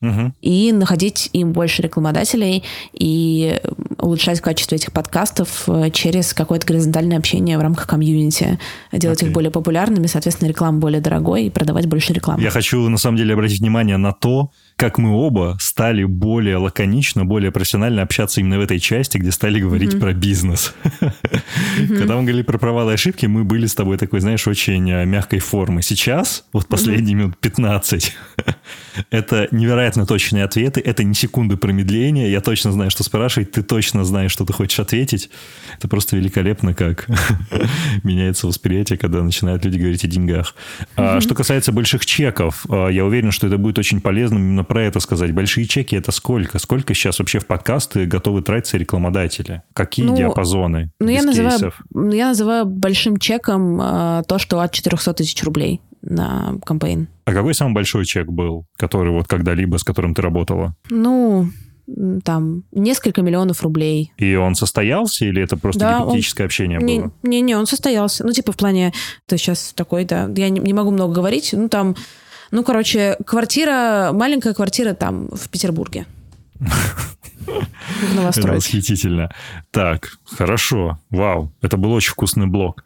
угу. и находить им больше рекламодателей и улучшать качество этих подкастов э, через какое-то горизонтальное общение в рамках комьюнити, делать okay. их более популярными, соответственно, реклама более дорогой и продавать больше рекламы. Я хочу, на самом деле, обратить внимание на то, как мы оба стали более лаконично, более профессионально общаться именно в этой части, где стали говорить mm-hmm. про бизнес. Mm-hmm. Когда мы говорили про провалы и ошибки, мы были с тобой такой, знаешь, очень э, мягкой формы. Сейчас, вот последние mm-hmm. минут 15, это невероятно точные ответы, это не секунды промедления, я точно знаю, что спрашивать, ты точно знаешь, что ты хочешь ответить. Это просто великолепно, как меняется восприятие, когда начинают люди говорить о деньгах. Mm-hmm. А, что касается больших чеков, а, я уверен, что это будет очень полезным именно про это сказать. Большие чеки это сколько? Сколько сейчас вообще в подкасты готовы тратиться рекламодатели? Какие ну, диапазоны? Ну, я называю, ну, я называю большим чеком э, то, что от 400 тысяч рублей на кампейн. А какой самый большой чек был, который вот когда-либо, с которым ты работала? Ну, там несколько миллионов рублей. И он состоялся или это просто да, гипотетическое он... общение не, было? Не-не, он состоялся. Ну, типа в плане, то сейчас такой, да, я не, не могу много говорить, ну, там ну, короче, квартира, маленькая квартира там, в Петербурге. новостройке. Восхитительно. Так, хорошо. Вау, это был очень вкусный блог.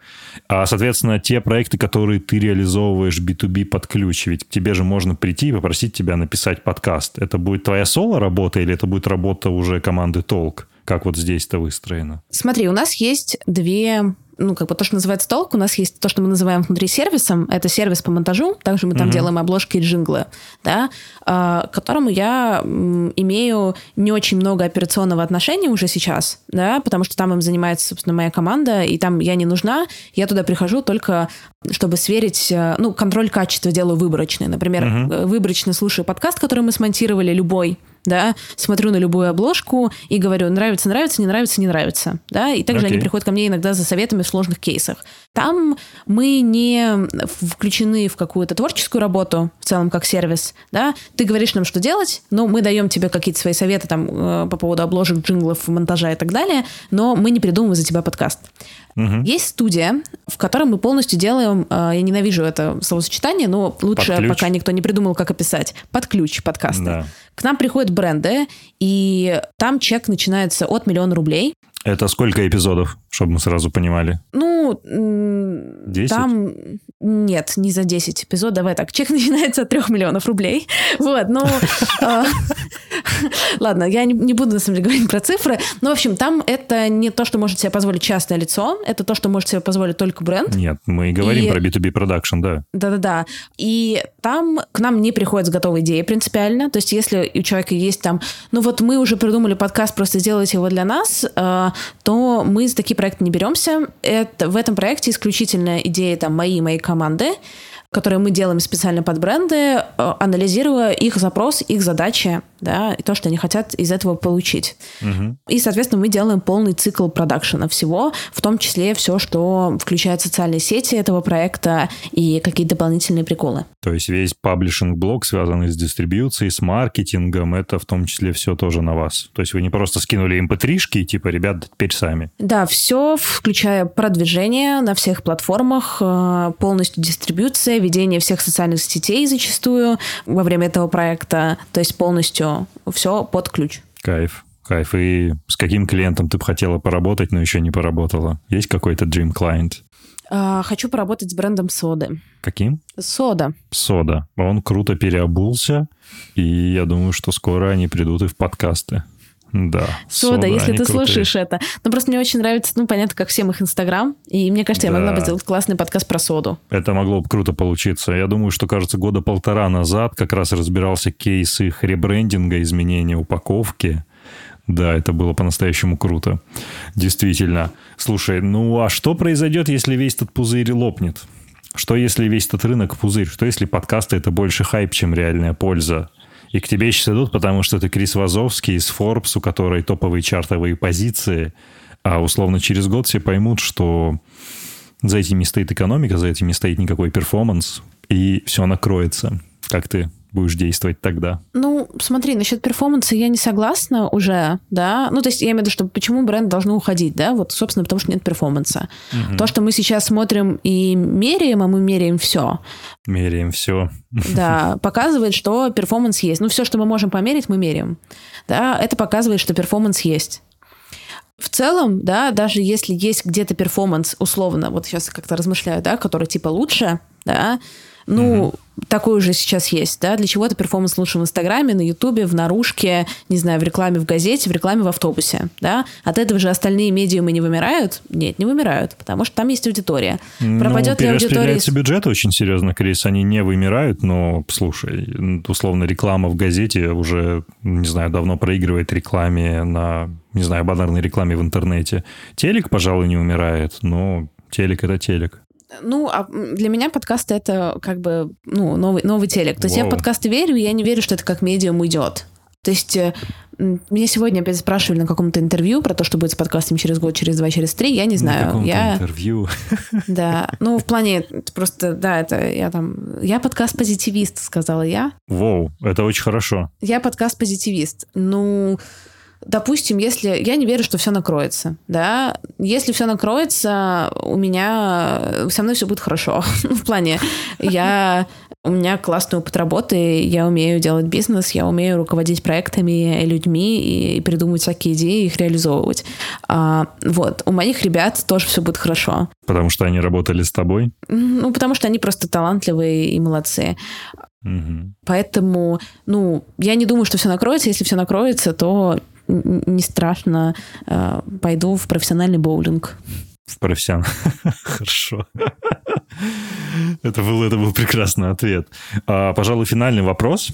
А, соответственно, те проекты, которые ты реализовываешь B2B под ключ, ведь к тебе же можно прийти и попросить тебя написать подкаст. Это будет твоя соло-работа или это будет работа уже команды Толк? Как вот здесь это выстроено? Смотри, у нас есть две ну, как бы то, что называется толк, у нас есть то, что мы называем внутри сервисом, это сервис по монтажу, также мы там uh-huh. делаем обложки и джинглы, да, к которому я имею не очень много операционного отношения уже сейчас, да, потому что там им занимается, собственно, моя команда, и там я не нужна, я туда прихожу только чтобы сверить, э, ну, контроль качества делаю выборочный. Например, uh-huh. выборочно слушаю подкаст, который мы смонтировали, любой, да, смотрю на любую обложку и говорю, нравится, нравится, не нравится, не нравится, да, и также okay. они приходят ко мне иногда за советами в сложных кейсах. Там мы не включены в какую-то творческую работу, в целом как сервис, да, ты говоришь нам, что делать, но мы даем тебе какие-то свои советы там э, по поводу обложек, джинглов, монтажа и так далее, но мы не придумываем за тебя подкаст. Угу. Есть студия, в которой мы полностью делаем, э, я ненавижу это словосочетание, но лучше пока никто не придумал, как описать, под ключ подкаста. Да. К нам приходят бренды, и там чек начинается от миллиона рублей. Это сколько эпизодов, чтобы мы сразу понимали? Ну, 10? там... Нет, не за 10 эпизодов. Давай так, чек начинается от 3 миллионов рублей. Вот, ну... А, ладно, я не буду, на самом деле, говорить про цифры. Но, в общем, там это не то, что может себе позволить частное лицо, это то, что может себе позволить только бренд. Нет, мы говорим про B2B продакшн, да. Да-да-да. И там к нам не приходят с готовой идеей принципиально. То есть, если у человека есть там, ну вот мы уже придумали подкаст, просто сделайте его для нас, а, то мы такие проекты не беремся. Это, в этом проекте исключительная идея там мои и моей команды которые мы делаем специально под бренды, э, анализируя их запрос, их задачи, да, и то, что они хотят из этого получить. Угу. И, соответственно, мы делаем полный цикл продакшена всего, в том числе все, что включает социальные сети этого проекта и какие-то дополнительные приколы. То есть весь паблишинг-блок, связанный с дистрибьюцией, с маркетингом, это в том числе все тоже на вас. То есть вы не просто скинули mp3 и типа, ребят, теперь сами. Да, все, включая продвижение на всех платформах, э, полностью дистрибьюция, ведение всех социальных сетей зачастую во время этого проекта, то есть полностью все под ключ. Кайф. Кайф. И с каким клиентом ты бы хотела поработать, но еще не поработала? Есть какой-то dream client? А, хочу поработать с брендом соды. Каким? Сода. Сода. Он круто переобулся, и я думаю, что скоро они придут и в подкасты. Да. Сода, сода если ты крутые. слушаешь это. Ну, просто мне очень нравится, ну, понятно, как всем их Инстаграм. И мне кажется, да. я могла бы сделать классный подкаст про соду. Это могло бы круто получиться. Я думаю, что, кажется, года полтора назад как раз разбирался кейс их ребрендинга, изменения упаковки. Да, это было по-настоящему круто. Действительно. Слушай, ну а что произойдет, если весь этот пузырь лопнет? Что если весь этот рынок пузырь? Что если подкасты это больше хайп, чем реальная польза? И к тебе сейчас идут, потому что ты Крис Вазовский из Forbes, у которой топовые чартовые позиции, а условно через год все поймут, что за этим не стоит экономика, за этим не стоит никакой перформанс, и все накроется. Как ты будешь действовать тогда? Ну, смотри, насчет перформанса я не согласна уже, да. Ну, то есть я имею в виду, что почему бренд должен уходить, да, вот, собственно, потому что нет перформанса. Угу. То, что мы сейчас смотрим и меряем, а мы меряем все. Меряем все. Да, показывает, что перформанс есть. Ну, все, что мы можем померить, мы меряем. Да, это показывает, что перформанс есть. В целом, да, даже если есть где-то перформанс, условно, вот сейчас как-то размышляю, да, который типа лучше, да, ну, угу. такой уже сейчас есть, да, для чего-то перформанс лучше в Инстаграме, на Ютубе, в наружке, не знаю, в рекламе в газете, в рекламе в автобусе, да. От этого же остальные медиумы не вымирают? Нет, не вымирают, потому что там есть аудитория. Ну, Пропадет ли аудитория... бюджет очень серьезно, Крис, они не вымирают, но, слушай, условно, реклама в газете уже, не знаю, давно проигрывает рекламе на, не знаю, баннерной рекламе в интернете. Телек, пожалуй, не умирает, но телек — это телек. Ну, а для меня подкасты это как бы ну, новый, новый телек. То есть Воу. я в подкасты верю, и я не верю, что это как медиум уйдет. То есть э, меня сегодня опять спрашивали на каком-то интервью про то, что будет с подкастом через год, через два, через три. Я не знаю. На я... интервью. Да. Ну, в плане просто, да, это я там... Я подкаст-позитивист, сказала я. Воу, это очень хорошо. Я подкаст-позитивист. Ну, допустим, если я не верю, что все накроется, да, если все накроется, у меня со мной все будет хорошо. в плане, я У меня классный опыт работы, я умею делать бизнес, я умею руководить проектами, людьми и придумывать всякие идеи, их реализовывать. А, вот. У моих ребят тоже все будет хорошо. Потому что они работали с тобой? Ну, потому что они просто талантливые и молодцы. Угу. Поэтому, ну, я не думаю, что все накроется. Если все накроется, то не страшно, э, пойду в профессиональный боулинг. В профессионал. Хорошо. Это был, это был прекрасный ответ. А, пожалуй, финальный вопрос.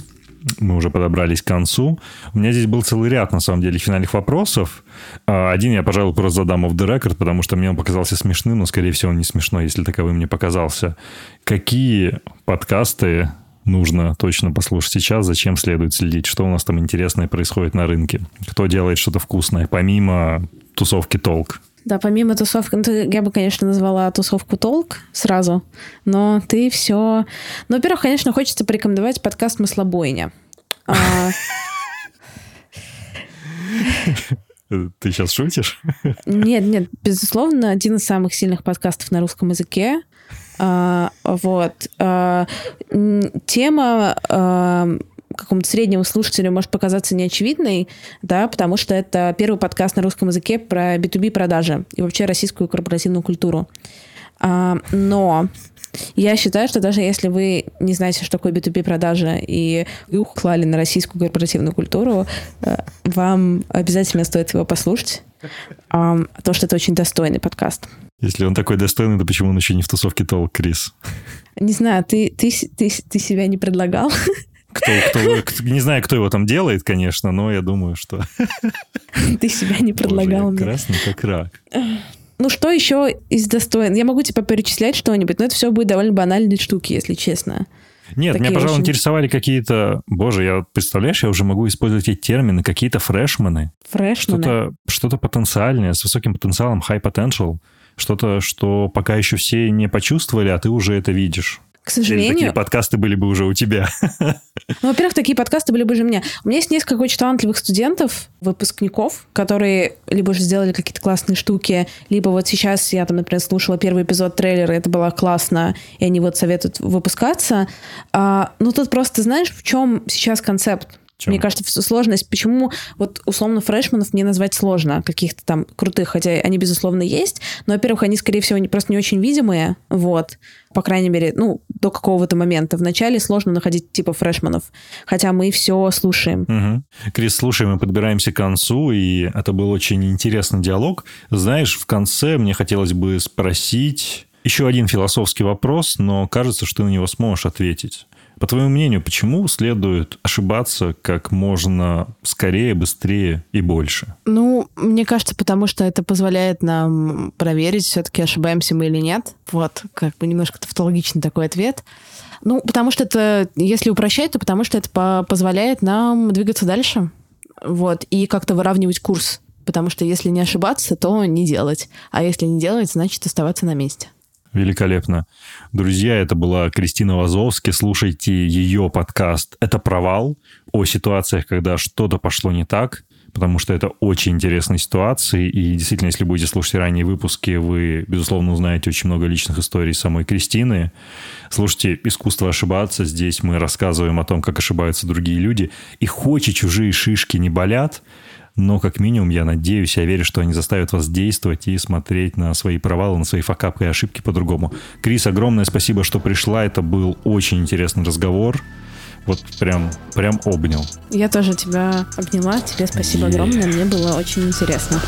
Мы уже подобрались к концу. У меня здесь был целый ряд, на самом деле, финальных вопросов. А, один я, пожалуй, просто задам off the record, потому что мне он показался смешным, но, скорее всего, он не смешной, если таковым мне показался. Какие подкасты нужно точно послушать сейчас, зачем следует следить, что у нас там интересное происходит на рынке, кто делает что-то вкусное, помимо тусовки толк. Да, помимо тусовки, ну, я бы, конечно, назвала тусовку толк сразу, но ты все... Ну, во-первых, конечно, хочется порекомендовать подкаст «Маслобойня». А, ты сейчас шутишь? Нет, нет, безусловно, один из самых сильных подкастов на русском языке. А, вот. А, тема а, какому-то среднему слушателю может показаться неочевидной, да, потому что это первый подкаст на русском языке про B2B продажи и вообще российскую корпоративную культуру. Но я считаю, что даже если вы не знаете, что такое B2B продажа и ухлали на российскую корпоративную культуру, э, вам обязательно стоит его послушать, потому что это очень достойный подкаст. Если он такой достойный, то почему он еще не в тусовке толк, Крис? Не знаю, ты, ты, ты, ты себя не предлагал? Кто, кто, не знаю, кто его там делает, конечно, но я думаю, что... Ты себя не предлагал Боже, красный как рак. Ну, что еще из достоин? Я могу типа перечислять что-нибудь, но это все будет довольно банальные штуки, если честно. Нет, Такие меня, пожалуй, очень... интересовали какие-то... Боже, я, представляешь, я уже могу использовать эти термины, какие-то фрешмены. Фрешмены? Что-то, что-то потенциальное, с высоким потенциалом, high potential. Что-то, что пока еще все не почувствовали, а ты уже это видишь. К сожалению... Или такие подкасты были бы уже у тебя. Ну, во-первых, такие подкасты были бы уже у меня. У меня есть несколько очень талантливых студентов, выпускников, которые либо уже сделали какие-то классные штуки, либо вот сейчас я там, например, слушала первый эпизод трейлера, это было классно, и они вот советуют выпускаться. А, ну, тут просто, знаешь, в чем сейчас концепт? Чем? Мне кажется, сложность, почему вот условно фрешманов мне назвать сложно, каких-то там крутых, хотя они, безусловно, есть, но, во-первых, они, скорее всего, не, просто не очень видимые, вот, по крайней мере, ну, до какого-то момента. Вначале сложно находить типа фрешманов, хотя мы все слушаем. Угу. Крис, слушай, мы подбираемся к концу, и это был очень интересный диалог. Знаешь, в конце мне хотелось бы спросить еще один философский вопрос, но кажется, что ты на него сможешь ответить. По твоему мнению, почему следует ошибаться как можно скорее, быстрее и больше? Ну, мне кажется, потому что это позволяет нам проверить, все-таки ошибаемся мы или нет. Вот, как бы немножко тавтологичный такой ответ. Ну, потому что это, если упрощать, то потому что это по позволяет нам двигаться дальше. Вот, и как-то выравнивать курс. Потому что если не ошибаться, то не делать. А если не делать, значит оставаться на месте. Великолепно. Друзья, это была Кристина Вазовски. Слушайте ее подкаст «Это провал» о ситуациях, когда что-то пошло не так, потому что это очень интересные ситуации. И действительно, если будете слушать ранние выпуски, вы, безусловно, узнаете очень много личных историй самой Кристины. Слушайте «Искусство ошибаться». Здесь мы рассказываем о том, как ошибаются другие люди. И хоть и чужие шишки не болят, но как минимум я надеюсь, я верю, что они заставят вас действовать и смотреть на свои провалы, на свои факапы и ошибки по-другому. Крис, огромное спасибо, что пришла. Это был очень интересный разговор. Вот прям, прям обнял. Я тоже тебя обняла. Тебе спасибо огромное. Мне было очень интересно.